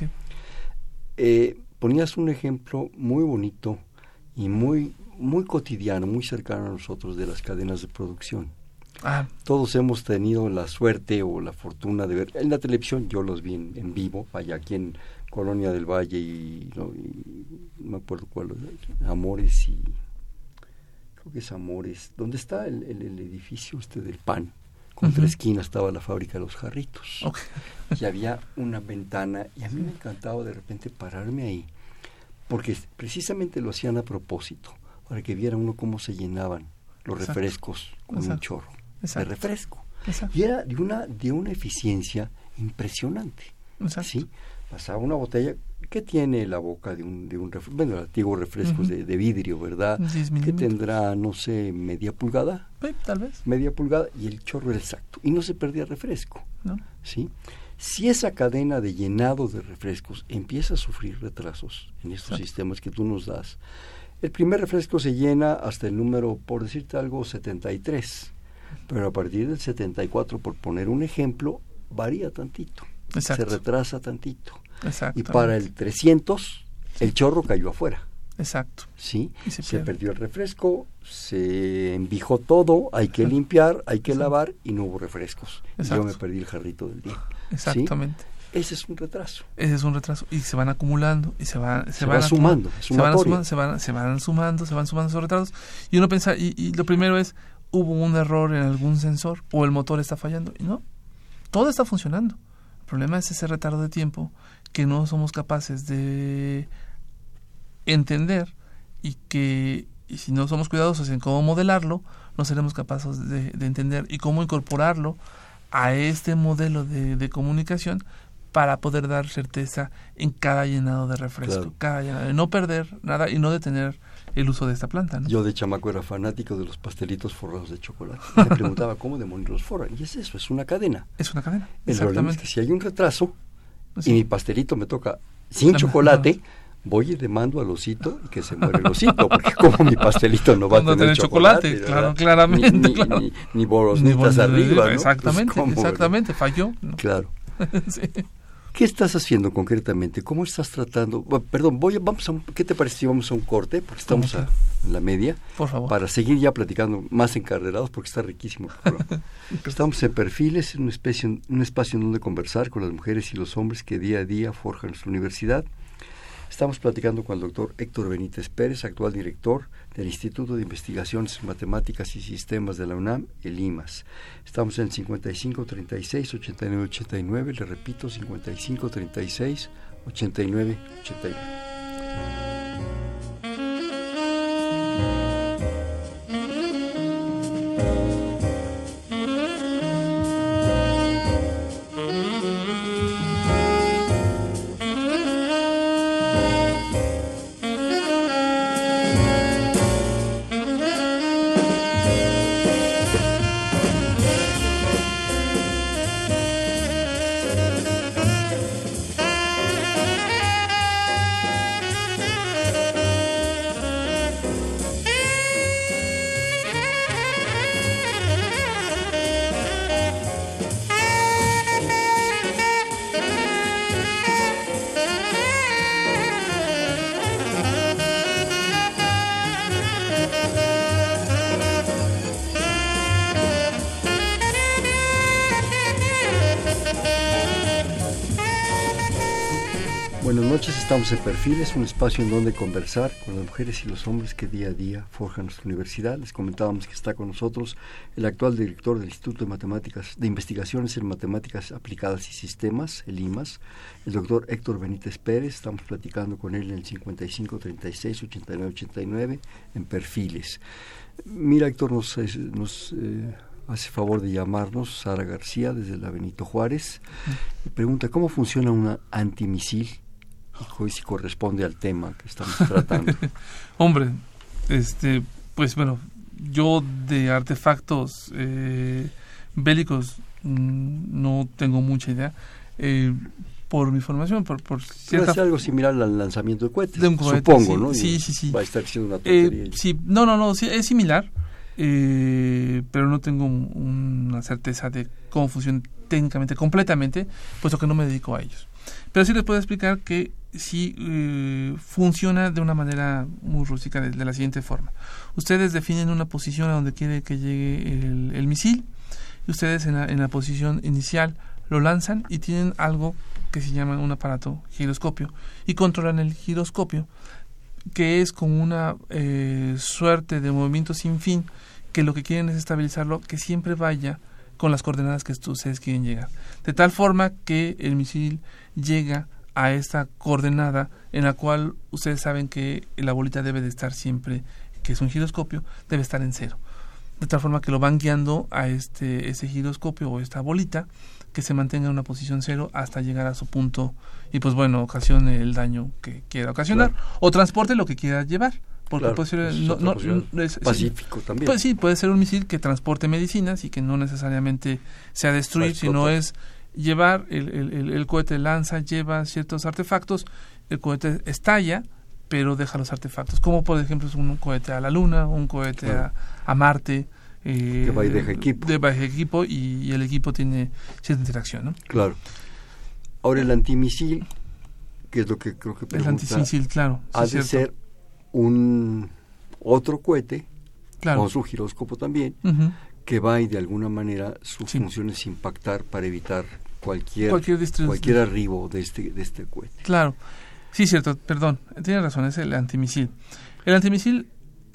Eh, ponías un ejemplo muy bonito y muy, muy cotidiano, muy cercano a nosotros de las cadenas de producción. Ah. Todos hemos tenido la suerte o la fortuna de ver en la televisión, yo los vi en, vivo, allá aquí en Colonia del Valle y no, me acuerdo cuál, Amores y que es Amores, donde está el, edificio este del pan. Contra esquina estaba la fábrica de los jarritos. Y había una ventana y a mí me encantaba de repente pararme ahí, porque precisamente lo hacían a propósito, para que viera uno cómo se llenaban los refrescos con un chorro de refresco. Y era de una, de una eficiencia impresionante. ¿sí? Pasaba una botella ¿Qué tiene la boca de un, de un bueno, el antiguo refrescos de, vidrio, ¿verdad? Que tendrá, no sé, media pulgada. tal vez. Media pulgada y el chorro era exacto. Y no se perdía refresco. ¿No? ¿Sí? Si esa cadena de llenado de refrescos empieza a sufrir retrasos en estos sistemas que tú nos das, el primer refresco se llena hasta el número, por decirte algo, 73. Pero a partir del 74, por poner un ejemplo, varía tantito. Se retrasa tantito. Y para el 300, el chorro cayó afuera. Exacto. ¿Sí? Se, perdió el refresco, se envijó todo, hay que limpiar, hay que lavar y no hubo refrescos. Yo me perdí el jarrito del día. Exactamente. Ese es un retraso. Ese es un retraso. Y se van acumulando y se, van, se, van sumando. Se van, sumando se, van, se van sumando, se van sumando esos retrasos. Y uno piensa, y, y lo primero es, hubo un error en algún sensor o el motor está fallando. Y no, todo está funcionando. El problema es ese retardo de tiempo que no somos capaces de entender y que y si no somos cuidadosos en cómo modelarlo, no seremos capaces de, entender y cómo incorporarlo a este modelo de, comunicación para poder dar certeza en cada llenado de refresco, cada llenado, de no perder nada y no detener el uso de esta planta. Yo de chamaco era fanático de los pastelitos forrados de chocolate. [laughs] Me preguntaba cómo demonios los forran. Y es eso, es una cadena. Es una cadena. El problema es que si hay un retraso, y mi pastelito me toca sin chocolate, voy y demando al osito y que se muere el osito, porque como mi pastelito no va a tener, chocolate, claro, claramente. Ni, ni, borosnitas arriba. Exactamente, pues, exactamente, falló. Claro. [laughs] ¿Qué estás haciendo concretamente? ¿Cómo estás tratando? perdón, voy vamos a ¿qué te parece si vamos a un corte? Porque estamos a, en la media. Por favor. Para seguir ya platicando más encarrerados porque está riquísimo. [laughs] estamos en Perfiles, en una especie, un espacio en donde conversar con las mujeres y los hombres que día a día forjan nuestra universidad. Estamos platicando con el doctor Héctor Benítez Pérez, actual director del Instituto de Investigaciones Matemáticas y Sistemas de la UNAM, el IMAS. Estamos en 55 36 89 89, le repito, 55 36 89 89. Estamos en Perfiles, un espacio en donde conversar con las mujeres y los hombres que día a día forjan nuestra universidad. Les comentábamos que está con nosotros el actual director del Instituto de Matemáticas, de Investigaciones en Matemáticas Aplicadas y Sistemas, el IMAS, el doctor Héctor Benítez Pérez. Estamos platicando con él en el 55 36 89 89 en Perfiles. Mira, Héctor, nos, nos eh, hace favor de llamarnos Sara García desde la Benito Juárez y pregunta cómo funciona una antimisil y si corresponde al tema que estamos tratando. [laughs] Hombre, este, pues bueno, yo de artefactos eh, bélicos mm, no tengo mucha idea. Eh, por mi formación, por, por cierta... Puede algo similar al lanzamiento de cohetes, de un cohete, supongo, ¿no? Sí, sí, sí. Va a estar siendo una eh, tontería. sí, no, no, no, sí, es similar, eh, pero no tengo una certeza de cómo funciona técnicamente, completamente, puesto que no me dedico a ellos. Pero sí les puedo explicar que sí eh, funciona de una manera muy rústica de, la siguiente forma. Ustedes definen una posición a donde quiere que llegue el, misil y ustedes en la, en la posición inicial lo lanzan y tienen algo que se llama un aparato giroscopio y controlan el giroscopio que es como una eh, suerte de movimiento sin fin que lo que quieren es estabilizarlo que siempre vaya con las coordenadas que ustedes quieren llegar. De tal forma que el misil llega a esta coordenada en la cual ustedes saben que la bolita debe de estar siempre que es un giroscopio debe estar en cero. De tal forma que lo van guiando a este ese giroscopio o esta bolita que se mantenga en una posición cero hasta llegar a su punto y pues bueno, ocasione el daño que quiera ocasionar o transporte lo que quiera llevar. Porque puede ser no, pacífico también. Pues sí, puede ser un misil que transporte medicinas y que no necesariamente sea destruir, sino es llevar el, el, el, cohete lanza, lleva ciertos artefactos, el cohete estalla, pero deja los artefactos, como por ejemplo es un cohete a la Luna, un cohete a, a Marte, eh, que va y deja equipo. De equipo y, el equipo tiene cierta interacción, ¿no? Claro. Ahora el antimisil, que es lo que creo que pregunta, El antimisil, claro. ha de ser un otro cohete, con su giróscopo también, que va y de alguna manera su función es impactar para evitar cualquier, cualquier, arribo de este, de este cohete. Claro. Sí, cierto, perdón, tiene razón, es el antimisil. El antimisil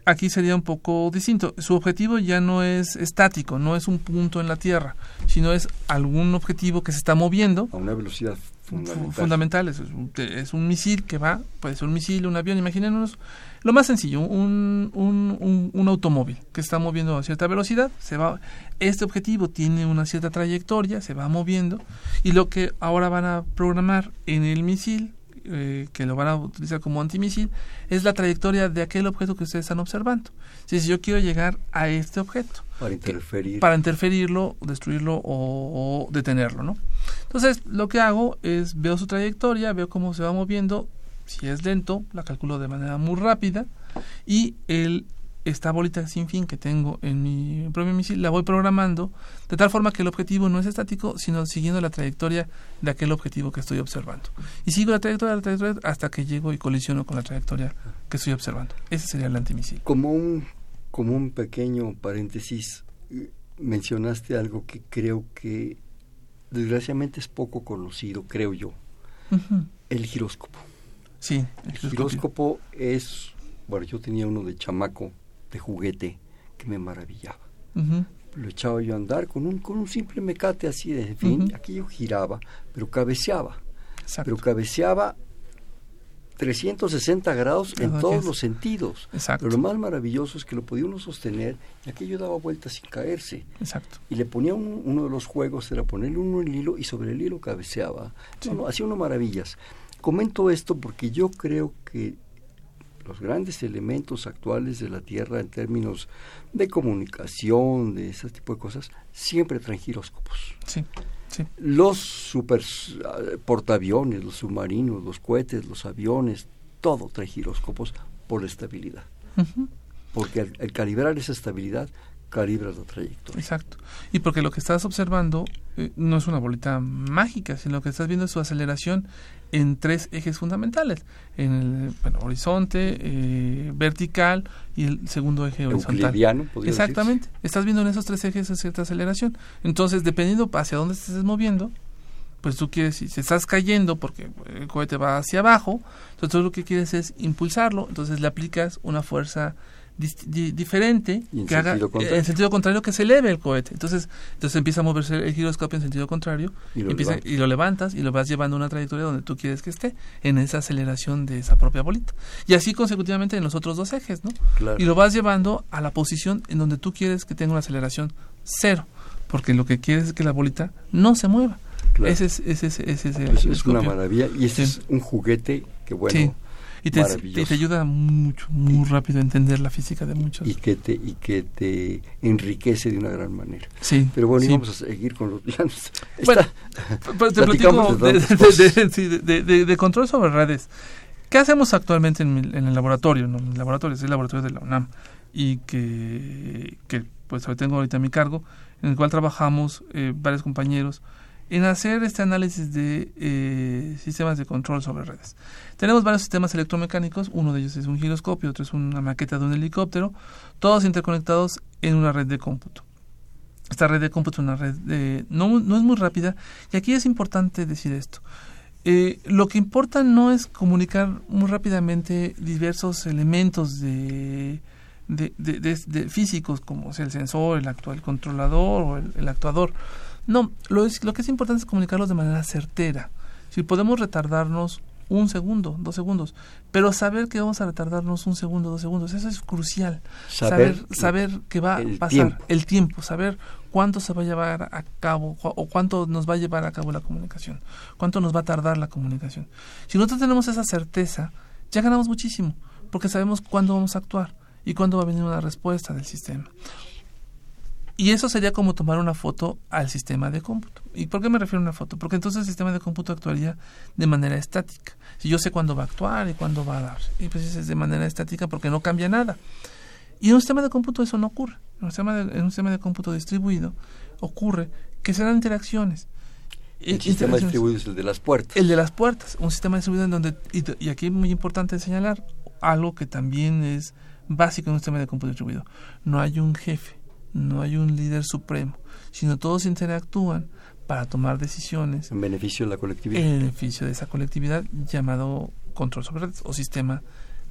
aquí sería un poco distinto. Su objetivo ya no es estático, no es un punto en la Tierra, sino es algún objetivo que se está moviendo. A una velocidad fundamental. fundamental. Es, un, misil que va, puede ser un misil, un avión, imagínenos. Lo más sencillo, un, un, un, automóvil que está moviendo a cierta velocidad, se va, este objetivo tiene una cierta trayectoria, se va moviendo, y lo que ahora van a programar en el misil eh, que lo van a utilizar como antimisil es la trayectoria de aquel objeto que ustedes están observando. Si yo quiero llegar a este objeto. Para interferir. para interferirlo, destruirlo o, detenerlo, ¿no? Entonces, lo que hago es veo su trayectoria, veo cómo se va moviendo. Si es lento, la calculo de manera muy rápida. Y el esta bolita sin fin que tengo en mi propio misil la voy programando de tal forma que el objetivo no es estático, sino siguiendo la trayectoria de aquel objetivo que estoy observando. Y sigo la trayectoria, la trayectoria hasta que llego y colisiono con la trayectoria que estoy observando. Ese sería el antimisil. Como un, como un pequeño paréntesis, mencionaste algo que creo que desgraciadamente es poco conocido, creo yo. El giróscopo. Sí, el giróscopo es, bueno, yo tenía uno de chamaco de juguete que me maravillaba. Lo echaba yo a andar con un, con un simple mecate así de fin, aquello giraba, pero cabeceaba. Pero cabeceaba 360 grados en todos los sentidos. Pero lo más maravilloso es que lo podía uno sostener y aquello daba vueltas sin caerse. Exacto. Y le ponía uno de los juegos, era ponerle uno en el hilo y sobre el hilo cabeceaba. hacía uno maravillas. Comento esto porque yo creo que los grandes elementos actuales de la Tierra en términos de comunicación, de ese tipo de cosas, siempre traen giróscopos. Sí, sí. Los super eh, portaaviones, los submarinos, los cohetes, los aviones, todo trae giróscopos por la estabilidad. Porque al, calibrar esa estabilidad, calibras la trayectoria. Exacto. Y porque lo que estás observando eh, no es una bolita mágica, sino lo que estás viendo es su aceleración en tres ejes fundamentales, en el horizonte, eh, vertical y el segundo eje horizontal. Exactamente. Estás viendo en esos tres ejes cierta aceleración. Entonces, dependiendo hacia dónde te estés moviendo, pues tú quieres, si estás cayendo porque el cohete va hacia abajo, entonces tú lo que quieres es impulsarlo, entonces le aplicas una fuerza diferente que haga eh, en sentido contrario que se eleve el cohete. Entonces entonces empieza a moverse el giroscopio en sentido contrario y lo, empieza, y lo levantas y lo vas llevando a una trayectoria donde tú quieres que esté en esa aceleración de esa propia bolita. Y así consecutivamente en los otros dos ejes no y lo vas llevando a la posición en donde tú quieres que tenga una aceleración cero porque lo que quieres es que la bolita no se mueva. Ese es, ese, ese, ese es, una maravilla y ese es un juguete que bueno y te, y te ayuda mucho, muy rápido a entender la física de muchos. Y que te, y que te enriquece de una gran manera. Sí. Pero bueno, sí. vamos a seguir con los... [laughs] bueno, pero te platico de, de, de, control sobre redes. ¿Qué hacemos actualmente en, en el laboratorio? ¿no? En el laboratorio es el laboratorio de la UNAM y que, que pues tengo ahorita a mi cargo, en el cual trabajamos eh, varios compañeros en hacer este análisis de eh, sistemas de control sobre redes. Tenemos varios sistemas electromecánicos, uno de ellos es un giroscopio, otro es una maqueta de un helicóptero, todos interconectados en una red de cómputo. Esta red de cómputo es una red de, no, no es muy rápida y aquí es importante decir esto. Eh, lo que importa no es comunicar muy rápidamente diversos elementos de, de, de, físicos como sea el sensor, el controlador o el actuador. No, lo, es, lo que es importante es comunicarlos de manera certera. Si podemos retardarnos un segundo, dos segundos, pero saber que vamos a retardarnos un segundo, dos segundos, eso es crucial. Saber, saber, saber que va a pasar tiempo. el tiempo, saber cuánto se va a llevar a cabo o cuánto nos va a llevar a cabo la comunicación, cuánto nos va a tardar la comunicación. Si nosotros tenemos esa certeza, ya ganamos muchísimo, porque sabemos cuándo vamos a actuar y cuándo va a venir una respuesta del sistema. Y eso sería como tomar una foto al sistema de cómputo. ¿Y por qué me refiero a una foto? Porque entonces el sistema de cómputo actuaría de manera estática. Si yo sé cuándo va a actuar y cuándo va a dar. Y pues es de manera estática porque no cambia nada. Y en un sistema de cómputo eso no ocurre. En un sistema de, en un sistema de cómputo distribuido ocurre que se dan interacciones. El sistema distribuido es el de las puertas. El de las puertas. Un sistema distribuido en donde, y, y aquí es muy importante señalar algo que también es básico en un sistema de cómputo distribuido. No hay un jefe no hay un líder supremo, sino todos interactúan para tomar decisiones en beneficio de la colectividad. En beneficio de esa colectividad llamado control sobre redes o sistema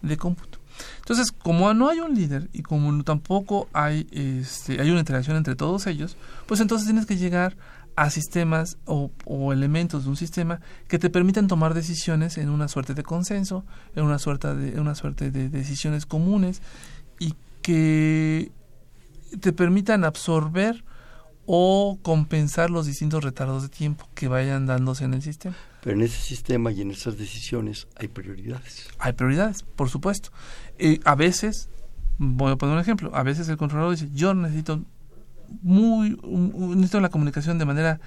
de cómputo. Entonces, como no hay un líder y como tampoco hay este, hay una interacción entre todos ellos, pues entonces tienes que llegar a sistemas o, o, elementos de un sistema que te permitan tomar decisiones en una suerte de consenso, en una suerte de, en una suerte de decisiones comunes y que te permitan absorber o compensar los distintos retardos de tiempo que vayan dándose en el sistema. Pero en ese sistema y en esas decisiones hay prioridades. Hay prioridades, por supuesto. Eh, a veces, voy a poner un ejemplo, a veces el controlador dice, yo necesito muy necesito la comunicación de manera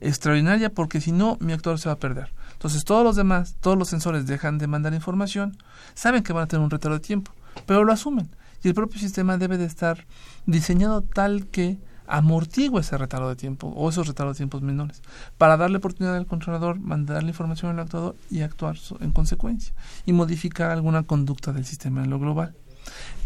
extraordinaria porque si no mi actuador se va a perder. Entonces todos los demás, todos los sensores dejan de mandar información, saben que van a tener un retardo de tiempo, pero lo asumen y el propio sistema debe de estar diseñado tal que amortigua ese retardo de tiempo o esos retardos de tiempos menores para darle oportunidad al controlador, mandar la información al actuador y actuar en consecuencia y modificar alguna conducta del sistema en lo global.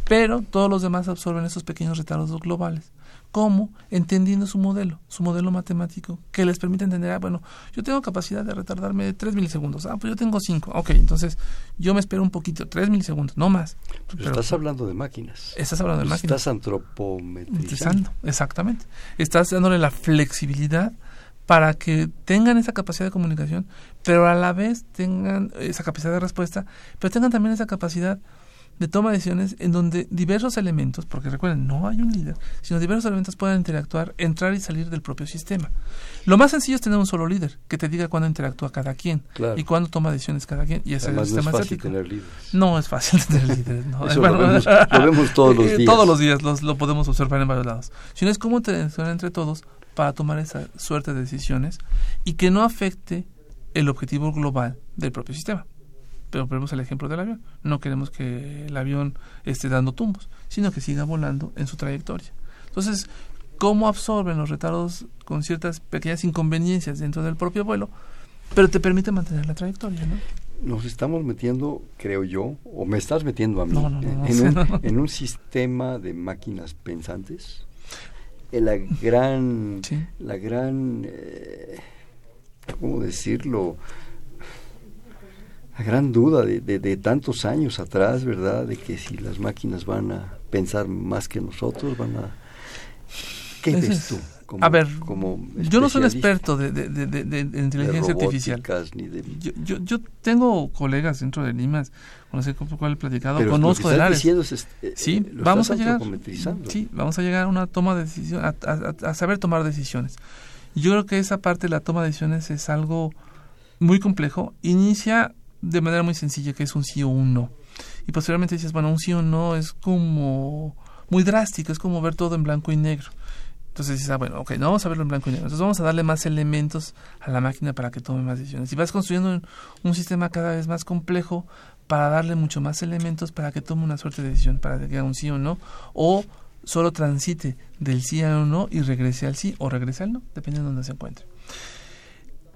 Pero todos los demás absorben esos pequeños retardos globales. ¿Cómo? Entendiendo su modelo, su modelo matemático, que les permite entender, ah, bueno, yo tengo capacidad de retardarme 3 milisegundos, ah, pues yo tengo 5, ok, entonces yo me espero un poquito, 3 milisegundos, no más. Pues Pero, estás hablando de máquinas. Estás hablando de pues máquinas. Estás antropometrizando. Exactamente. Estás dándole la flexibilidad para que tengan esa capacidad de comunicación, pero a la vez tengan esa capacidad de respuesta, pero tengan también esa capacidad de toma de decisiones en donde diversos elementos, porque recuerden, no hay un líder, sino diversos elementos puedan interactuar, entrar y salir del propio sistema. Lo más sencillo es tener un solo líder, que te diga cuándo interactúa cada quien claro. y cuándo toma decisiones cada quien. Y ese Además, es el sistema no es fácil tener líderes. No es fácil [laughs] tener líderes. No. Eso lo, vemos, lo, vemos, todos los [laughs] días. Todos los días los, lo podemos observar en varios lados. Sino es cómo interactuar entre todos para tomar esa suerte de decisiones y que no afecte el objetivo global del propio sistema pero ponemos el ejemplo del avión. No queremos que el avión esté dando tumbos, sino que siga volando en su trayectoria. Entonces, ¿cómo absorben los retardos con ciertas pequeñas inconveniencias dentro del propio vuelo, pero te permite mantener la trayectoria, ¿no? Nos estamos metiendo, creo yo, o me estás metiendo a mí, no, no, no, en, un, en, un, sistema de máquinas pensantes. En la gran, sí. la gran, eh, ¿cómo decirlo? La gran duda de, de, de, tantos años atrás, ¿verdad? De que si las máquinas van a pensar más que nosotros, van a... ¿Qué Ese ves es, tú? Como, a ver, como yo no soy un experto de, de inteligencia artificial. Ni yo, yo, yo, tengo colegas dentro de Limas con los cuales he platicado, pero conozco que de es, es, eh, Sí, vamos a llegar. Sí, vamos a llegar a una toma de decisión, a, a, a saber tomar decisiones. Yo creo que esa parte de la toma de decisiones es algo muy complejo. Inicia de manera muy sencilla que es un sí o un no. Y posteriormente dices, bueno, un sí o no es como muy drástico, es como ver todo en blanco y negro. Entonces dices, ah, bueno, ok, no vamos a verlo en blanco y negro. Entonces vamos a darle más elementos a la máquina para que tome más decisiones. Y vas construyendo un, sistema cada vez más complejo para darle mucho más elementos para que tome una suerte de decisión, para que haga un sí o no, o solo transite del sí a no y regrese al sí o regrese al no, dependiendo de donde se encuentre.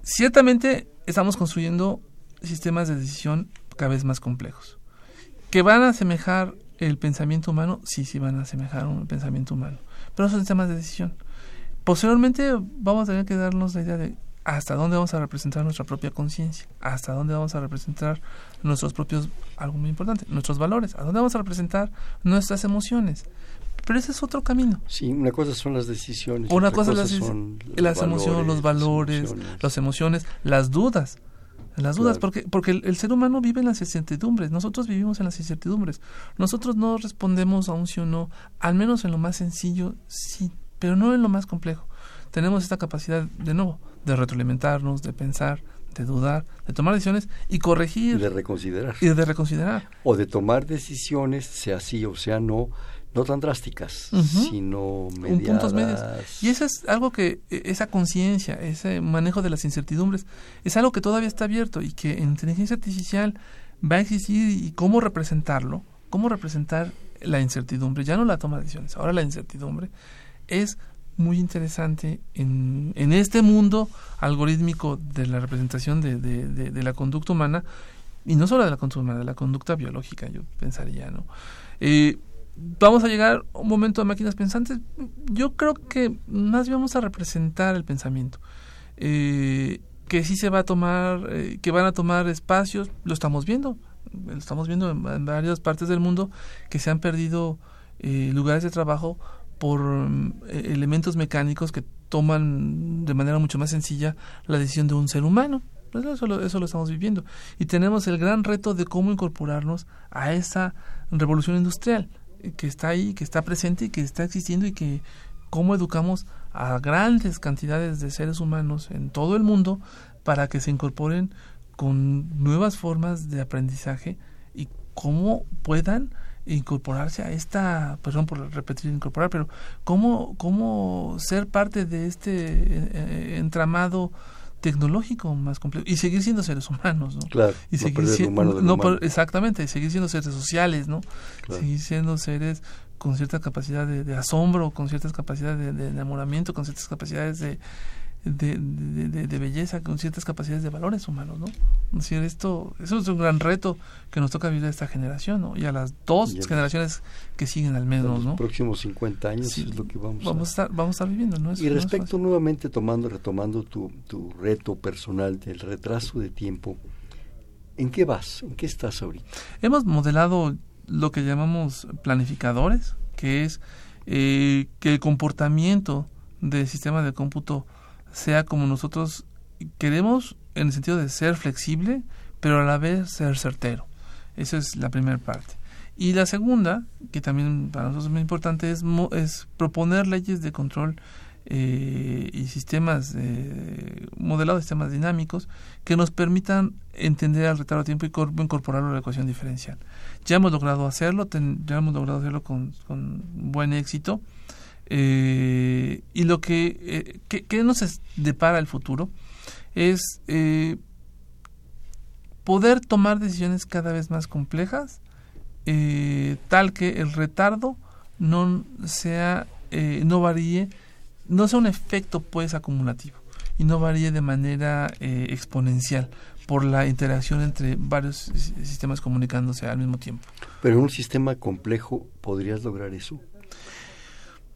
Ciertamente estamos construyendo sistemas de decisión cada vez más complejos. ¿Que van a asemejar el pensamiento humano? Sí, sí van a asemejar un pensamiento humano. Pero son sistemas de decisión. Posteriormente vamos a tener que darnos la idea de hasta dónde vamos a representar nuestra propia conciencia, hasta dónde vamos a representar nuestros propios, algo muy importante, nuestros valores, a dónde vamos a representar nuestras emociones. Pero ese es otro camino. Sí, una cosa son las decisiones. Una cosa, cosa son las emociones, los valores, las emociones, las dudas. Las dudas, porque, porque el, ser humano vive en las incertidumbres, nosotros vivimos en las incertidumbres. Nosotros no respondemos a un sí o no, al menos en lo más sencillo, sí, pero no en lo más complejo. Tenemos esta capacidad, de nuevo, de retroalimentarnos, de pensar, de dudar, de tomar decisiones y corregir. Y de reconsiderar. Y de reconsiderar. O de tomar decisiones, sea sí o sea no, no tan drásticas, sino mediadas. puntos medios. Y eso es algo que, e, esa conciencia, ese manejo de las incertidumbres, es algo que todavía está abierto y que en inteligencia artificial va a existir y cómo representarlo, cómo representar la incertidumbre, ya no la toma de decisiones, ahora la incertidumbre es muy interesante en, en este mundo algorítmico de la representación de, de, de, la conducta humana, y no solo de la conducta humana, de la conducta biológica, yo pensaría, ¿no? Eh, vamos a llegar un momento de máquinas pensantes. Yo creo que más bien vamos a representar el pensamiento. Eh, que sí se va a tomar, eh, que van a tomar espacios, lo estamos viendo, lo estamos viendo en, varias partes del mundo, que se han perdido eh, lugares de trabajo por elementos mecánicos que toman de manera mucho más sencilla la decisión de un ser humano. Pues eso lo, eso lo estamos viviendo. Y tenemos el gran reto de cómo incorporarnos a esa revolución industrial que está ahí, que está presente y que está existiendo y que cómo educamos a grandes cantidades de seres humanos en todo el mundo para que se incorporen con nuevas formas de aprendizaje y cómo puedan incorporarse a esta, perdón por repetir incorporar, pero cómo, cómo ser parte de este eh, eh, entramado tecnológico más complejo y seguir siendo seres humanos no claro y no seguir siendo no, exactamente seguir siendo seres sociales no seguir siendo seres con cierta capacidad de, asombro con ciertas capacidades de, enamoramiento con ciertas capacidades de de, de, belleza, con ciertas capacidades de valores humanos, ¿no? Es decir, esto, eso es un gran reto que nos toca vivir a esta generación, ¿no? Y a las dos generaciones que siguen al menos, ¿no? Los próximos 50 años es lo que vamos, vamos a, estar, vamos a estar viviendo, ¿no? y respecto nuevamente, tomando, retomando tu, tu reto personal del retraso de tiempo, ¿en qué vas? ¿En qué estás ahorita? Hemos modelado lo que llamamos planificadores, que es eh, que el comportamiento del sistema de cómputo sea como nosotros queremos en el sentido de ser flexible, pero a la vez ser certero. Esa es la primera parte. Y la segunda, que también para nosotros es muy importante, es, es proponer leyes de control eh, y sistemas eh, modelados, sistemas dinámicos, que nos permitan entender el retardo de tiempo y incorporarlo a la ecuación diferencial. Ya hemos logrado hacerlo, ya hemos logrado hacerlo con, con buen éxito. Eh, y lo que, eh, nos depara el futuro es eh, poder tomar decisiones cada vez más complejas, eh, tal que el retardo no sea, no varíe, no sea un efecto pues acumulativo y no varíe de manera exponencial por la interacción entre varios sistemas comunicándose al mismo tiempo. Pero en un sistema complejo podrías lograr eso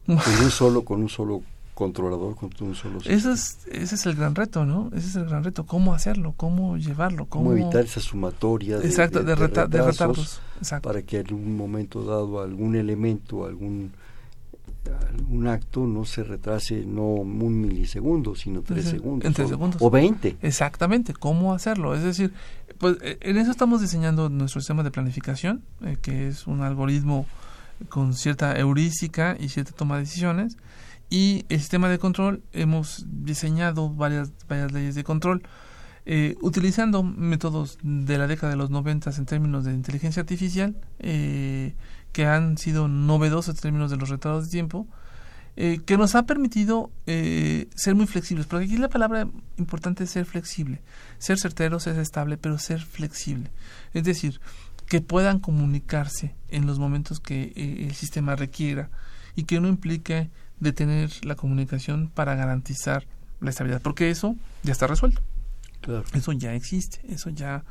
con un [laughs] solo, con un solo controlador, con un solo ese es, ese es el gran reto, ¿no? Ese es el gran reto, cómo hacerlo, cómo llevarlo, cómo, evitar esa sumatoria de, exacto, de, retardos, para que en un momento dado algún elemento, algún algún acto no se retrase no un milisegundo, sino tres segundos, en tres segundos. o veinte. Exactamente, cómo hacerlo. Es decir, pues eh, en eso estamos diseñando nuestro sistema de planificación, eh, que es un algoritmo con cierta heurística y cierta toma de decisiones. Y el sistema de control, hemos diseñado varias, varias leyes de control. eh, utilizando métodos de la década de los 90 en términos de inteligencia artificial, eh, que han sido novedosos en términos de los retrasos de tiempo, eh, que nos ha permitido ser muy flexibles. Porque aquí la palabra importante es ser flexible. Ser certero, ser estable, pero ser flexible. Es decir, que puedan comunicarse en los momentos que el sistema requiera y que no implique detener la comunicación para garantizar la estabilidad, porque eso ya está resuelto. Eso ya existe, eso ya,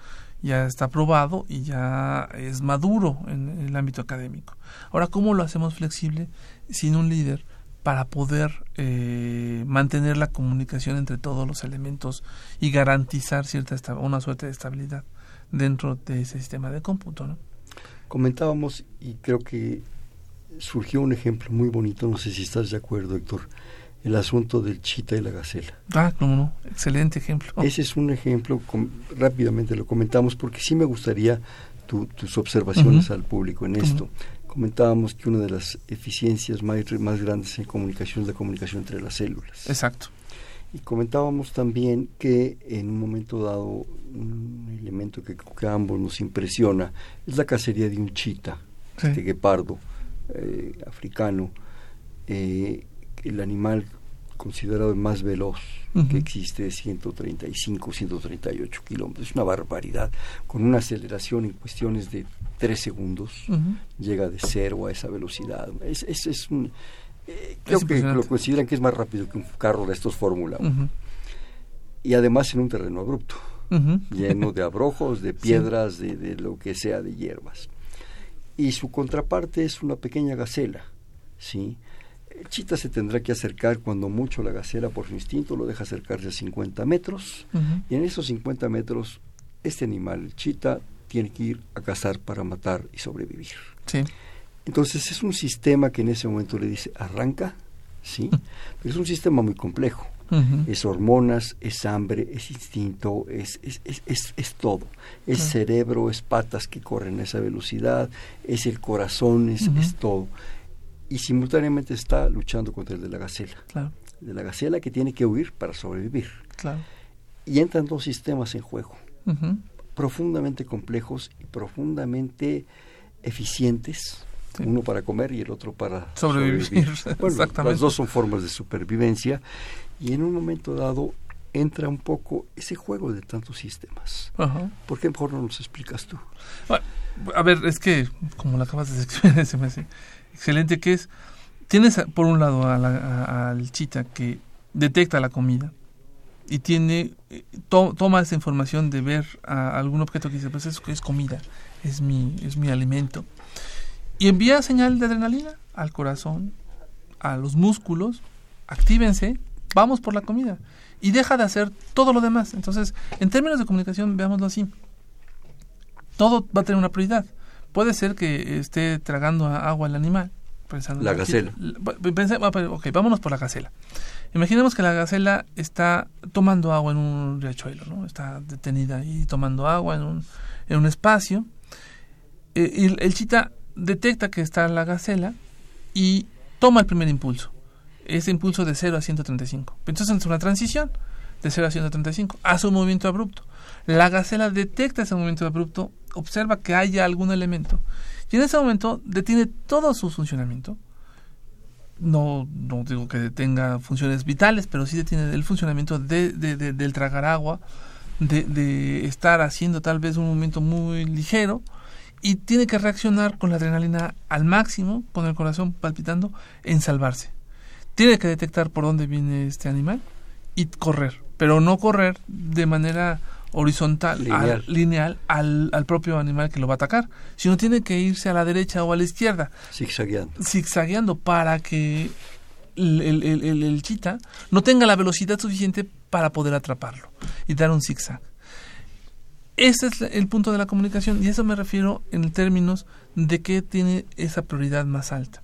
ya está probado y ya es maduro en, el ámbito académico. Ahora, ¿cómo lo hacemos flexible sin un líder para poder eh, mantener la comunicación entre todos los elementos y garantizar cierta una suerte de estabilidad dentro de ese sistema de cómputo? ¿no? Comentábamos, y creo que surgió un ejemplo muy bonito, no sé si estás de acuerdo, Héctor, el asunto del chita y la gacela. Ah, no, no, excelente ejemplo. Ese es un ejemplo, rápidamente lo comentamos porque sí me gustaría tus observaciones al público en esto. Comentábamos que una de las eficiencias más, más grandes en comunicación es la comunicación entre las células. Exacto. Y comentábamos también que en un momento dado un elemento que, que a ambos nos impresiona es la cacería de un chita, este guepardo eh, africano, eh, el animal considerado el más veloz que existe es 135, 138 kilómetros. Es una barbaridad. Con una aceleración en cuestiones de tres segundos llega de cero a esa velocidad. Es, es, es un, eh, creo que lo consideran que es más rápido que un carro de estos Fórmula Y además en un terreno abrupto, lleno de abrojos, de [laughs] piedras, de, de lo que sea, de hierbas. Y su contraparte es una pequeña gacela, ¿sí? El chita se tendrá que acercar cuando mucho la gacela por su instinto lo deja acercarse a 50 metros y en esos 50 metros este animal, el chita, tiene que ir a cazar para matar y sobrevivir. Sí. Entonces es un sistema que en ese momento le dice arranca, sí, pero es un sistema muy complejo. Es hormonas, es hambre, es instinto, es, es, es, es, todo. Es cerebro, es patas que corren a esa velocidad, es el corazón, es, es todo y simultáneamente está luchando contra el de la gacela. Claro. El de la gacela que tiene que huir para sobrevivir. Claro. Y entran dos sistemas en juego, profundamente complejos y profundamente eficientes, uno para comer y el otro para sobrevivir. [laughs] Exactamente. Las dos son formas de supervivencia y en un momento dado entra un poco ese juego de tantos sistemas. ¿Por qué mejor no nos explicas tú? a ver, es que, como lo acabas de describir, [laughs] se me hace excelente que es, tienes por un lado al chita que detecta la comida y tiene eh, toma esa información de ver a algún objeto que dice, pues es, es comida, es mi, es mi alimento. Y envía señal de adrenalina al corazón, a los músculos, actívense, vamos por la comida. Y deja de hacer todo lo demás. Entonces, en términos de comunicación, veámoslo así. Todo va a tener una prioridad. Puede ser que esté tragando agua el animal. Pensando la gacela. ok, vámonos por la gacela. Imaginemos que la gacela está tomando agua en un riachuelo, ¿no? Está detenida ahí tomando agua en un, en un espacio. Eh, y el, chita detecta que está la gacela y toma el primer impulso. Ese impulso de 0 a 135. Entonces es una transición de 0 a 135. Hace un movimiento abrupto. La gacela detecta ese movimiento abrupto observa que haya algún elemento y en ese momento detiene todo su funcionamiento. No, no digo que detenga funciones vitales, pero sí detiene el funcionamiento de, del tragar agua, de, de estar haciendo tal vez un movimiento muy ligero y tiene que reaccionar con la adrenalina al máximo, con el corazón palpitando, en salvarse. Tiene que detectar por dónde viene este animal y correr, pero no correr de manera horizontal, lineal, al, al, propio animal que lo va a atacar, sino tiene que irse a la derecha o a la izquierda. Zigzagueando. Zigzagueando para que el, el, el, el, chita no tenga la velocidad suficiente para poder atraparlo y dar un zigzag. Ese es el punto de la comunicación y eso me refiero en términos de que tiene esa prioridad más alta.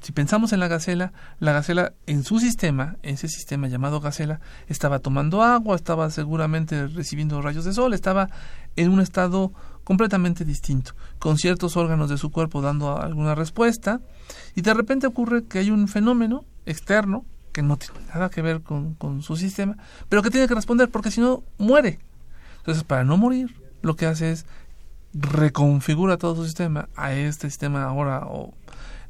Si pensamos en la gacela, la gacela en su sistema, en ese sistema llamado gacela, estaba tomando agua, estaba seguramente recibiendo rayos de sol, estaba en un estado completamente distinto, con ciertos órganos de su cuerpo dando alguna respuesta, y de repente ocurre que hay un fenómeno externo que no tiene nada que ver con, con su sistema, pero que tiene que responder porque si no muere. Entonces, para no morir, lo que hace es reconfigura todo su sistema a este sistema ahora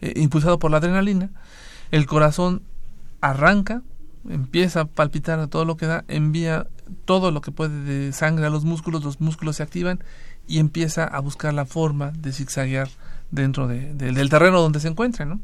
eh, impulsado por la adrenalina. El corazón arranca, empieza a palpitar a todo lo que da, envía todo lo que puede de sangre a los músculos, los músculos se activan y empieza a buscar la forma de zigzaguear dentro de, del terreno donde se encuentra, ¿no?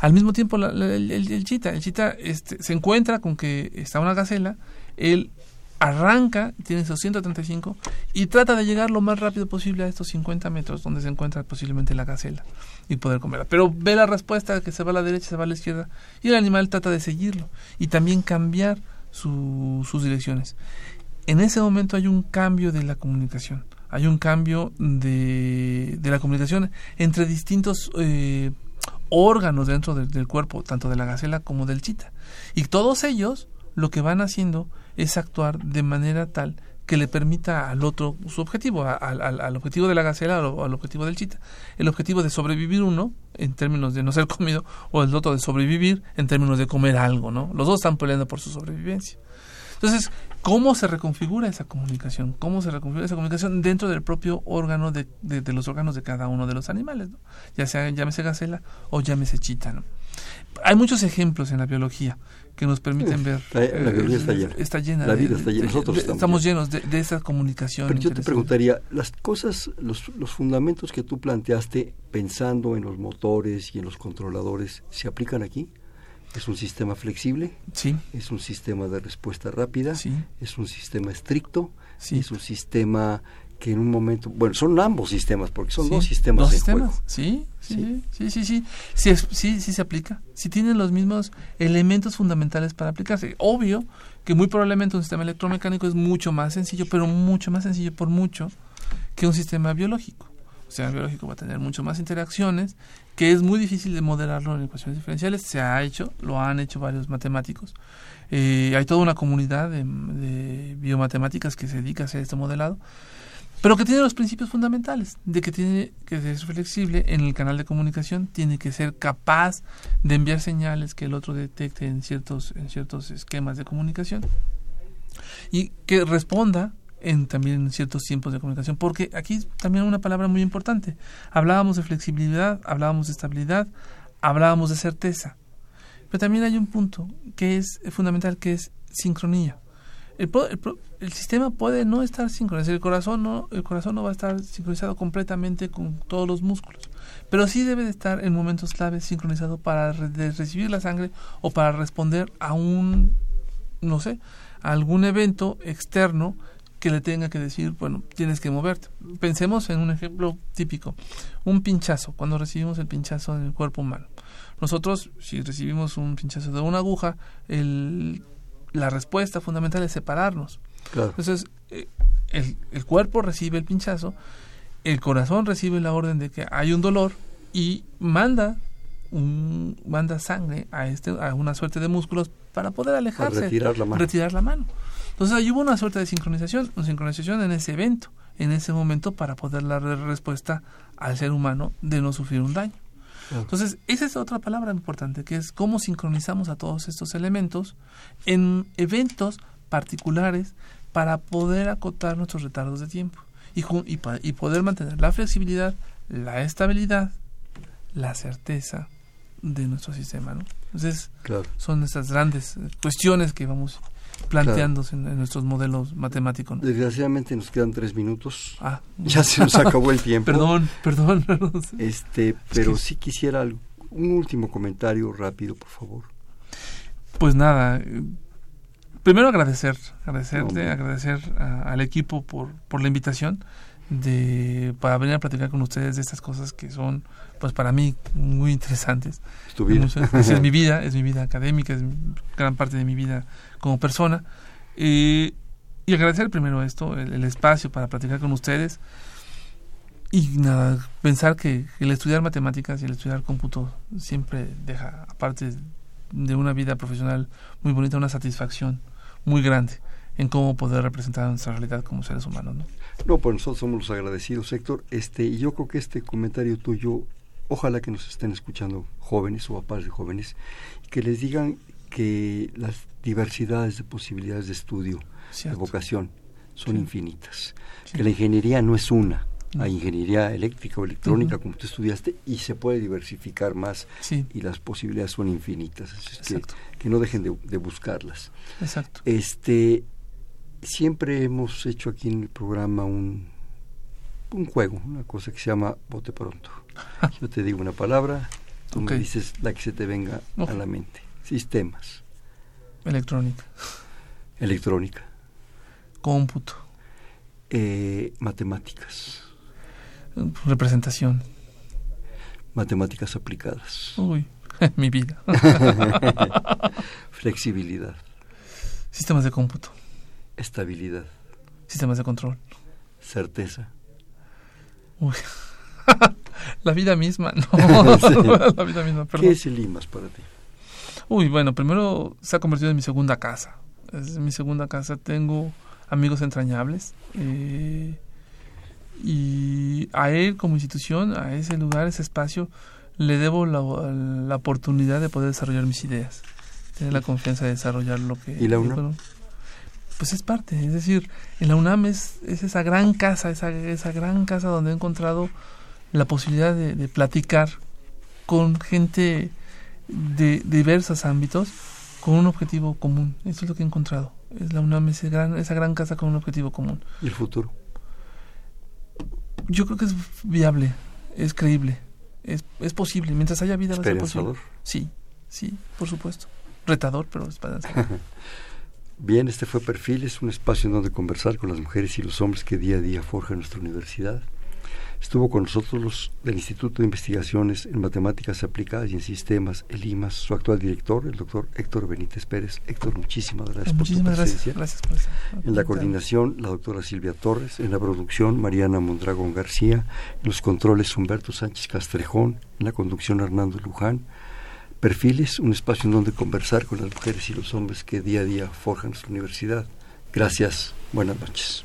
Al mismo tiempo, el, chita, el chita este, se encuentra con que está una gacela, él arranca, tiene esos 135 y trata de llegar lo más rápido posible a estos 50 metros donde se encuentra posiblemente la gacela y poder comerla. Pero ve la respuesta que se va a la derecha, se va a la izquierda y el animal trata de seguirlo y también cambiar sus direcciones. En ese momento hay un cambio de la comunicación hay un cambio de, de la comunicación entre distintos eh, órganos dentro del cuerpo, tanto de la gacela como del chita. Y todos ellos lo que van haciendo es actuar de manera tal que le permita al otro su objetivo, al, al, objetivo de la gacela o al objetivo del chita. El objetivo de sobrevivir uno, en términos de no ser [laughs] comido, o el otro de sobrevivir en términos de comer algo, ¿no? Los dos están peleando por su sobrevivencia. Entonces, ¿cómo se reconfigura esa comunicación? ¿Cómo se reconfigura esa comunicación dentro del propio órgano de, de, los órganos de cada uno de los animales? ¿no? Ya sea llámese gacela o llámese chita. ¿no? Hay muchos ejemplos en la biología que nos permiten ver. La, biología está llena. Está llena. La vida está llena. Nosotros estamos, llenos de, de, esa comunicación. Pero yo te preguntaría, las cosas, los, los fundamentos que tú planteaste pensando en los motores y en los controladores, ¿se aplican aquí? Es un sistema flexible, sí. es un sistema de respuesta rápida, sí. es un sistema estricto, sí. es un sistema que en un momento, bueno, son ambos sistemas, porque son dos sistemas. Dos en sistemas, juego. Sí, sí, sí, sí, sí, sí, sí, sí, se aplica. Si tienen los mismos elementos fundamentales para aplicarse. Obvio que muy probablemente un sistema electromecánico es mucho más sencillo, pero mucho más sencillo por mucho que un sistema biológico. Un sistema biológico va a tener mucho más interacciones que es muy difícil de modelarlo en ecuaciones diferenciales. Se ha hecho, lo han hecho varios matemáticos. Eh, hay toda una comunidad de, de, biomatemáticas que se dedica a hacer este modelado, pero que tiene los principios fundamentales, de que tiene que ser flexible en el canal de comunicación, tiene que ser capaz de enviar señales que el otro detecte en ciertos, en ciertos esquemas de comunicación y que responda en también ciertos tiempos de comunicación, porque aquí también una palabra muy importante. Hablábamos de flexibilidad, hablábamos de estabilidad, hablábamos de certeza. Pero también hay un punto que es fundamental, que es sincronía. El, el, sistema puede no estar sincronizado, el corazón no, el corazón no va a estar sincronizado completamente con todos los músculos, pero sí debe de estar en momentos claves sincronizado para re recibir la sangre o para responder a un, no sé, algún evento externo que le tenga que decir, bueno, tienes que moverte. Pensemos en un ejemplo típico, un pinchazo, cuando recibimos el pinchazo en el cuerpo humano. Nosotros, si recibimos un pinchazo de una aguja, el, la respuesta fundamental es separarnos. Claro. Entonces, el, el cuerpo recibe el pinchazo, el corazón recibe la orden de que hay un dolor y manda un, manda sangre a este a una suerte de músculos para poder alejarse, para retirar la mano. Retirar la mano. Entonces ahí hubo una suerte de sincronización, una sincronización en ese evento, en ese momento para poder dar respuesta al ser humano de no sufrir un daño. Entonces, esa es otra palabra importante, que es cómo sincronizamos a todos estos elementos en eventos particulares para poder acotar nuestros retardos de tiempo y, y, y poder mantener la flexibilidad, la estabilidad, la certeza de nuestro sistema. ¿no? Entonces, claro. son estas grandes cuestiones que vamos planteándose claro. en, nuestros modelos matemáticos. ¿no? Desgraciadamente nos quedan tres minutos. Ah. [laughs] Ya se nos acabó el tiempo. perdón, perdón. [laughs] este, pero es que... sí quisiera un último comentario rápido, por favor. Pues nada, primero agradecer, agradecerte, no, agradecer a, al equipo por, por la invitación de para venir a platicar con ustedes de estas cosas que son pues para mí muy interesantes es tu vida es, es mi [laughs] vida es mi vida académica es gran parte de mi vida como persona eh, y agradecer primero esto el, el, espacio para platicar con ustedes y nada pensar que el estudiar matemáticas y el estudiar cómputo siempre deja aparte de una vida profesional muy bonita una satisfacción muy grande en cómo poder representar nuestra realidad como seres humanos ¿no? No, pues nosotros somos los agradecidos, Héctor. Este, y yo creo que este comentario tuyo, ojalá que nos estén escuchando jóvenes o papás de jóvenes, que les digan que las diversidades de posibilidades de estudio, Cierto. de vocación, son infinitas. Que la ingeniería no es una, hay ingeniería eléctrica o electrónica, como tú estudiaste, y se puede diversificar más y las posibilidades son infinitas. que, que, no dejen de, buscarlas. Exacto. Este, siempre hemos hecho aquí en el programa un, un juego, una cosa que se llama bote pronto. Yo te digo una palabra, tú me dices la que se te venga a la mente. Sistemas. Electrónica. Electrónica. Cómputo. Eh, matemáticas. Representación. Matemáticas aplicadas. Uy, [laughs] mi vida. [laughs] Flexibilidad. Sistemas de cómputo. Estabilidad. Sistemas de control. Certeza. Uy. La vida misma, [laughs] no. [laughs] La vida misma, perdón. ¿Qué es el IMAS para ti? Uy, bueno, primero se ha convertido en mi segunda casa. Es mi segunda casa. Tengo amigos entrañables. Eh, y a él como institución, a ese lugar, ese espacio, le debo la, oportunidad de poder desarrollar mis ideas, tener la confianza de desarrollar lo que... ¿Y la UNAM? Pues es parte, es decir, en la UNAM es, esa gran casa, esa, esa gran casa donde he encontrado la posibilidad de, platicar con gente de, diversos ámbitos con un objetivo común. Eso es lo que he encontrado. Es la UNAM, esa gran, esa gran casa con un objetivo común. ¿Y el futuro? Yo creo que es viable, es creíble, es, es posible. Mientras haya vida va a ser posible. Sí, sí, por supuesto. Retador, pero esperanzador. [laughs] Bien, este fue Perfiles, un espacio en donde conversar con las mujeres y los hombres que día a día forjan nuestra universidad. Estuvo con nosotros los del Instituto de Investigaciones en Matemáticas Aplicadas y en Sistemas, el IMAS, su actual director, el doctor Héctor Benítez Pérez. Héctor, muchísimas gracias por tu presencia. Gracias, gracias en la coordinación, la doctora Silvia Torres. En la producción, Mariana Mondragón García. En los controles, Humberto Sánchez Castrejón. En la conducción, Hernando Luján. Perfiles, un espacio en donde conversar con las mujeres y los hombres que día a día forjan nuestra universidad. Gracias. Buenas noches.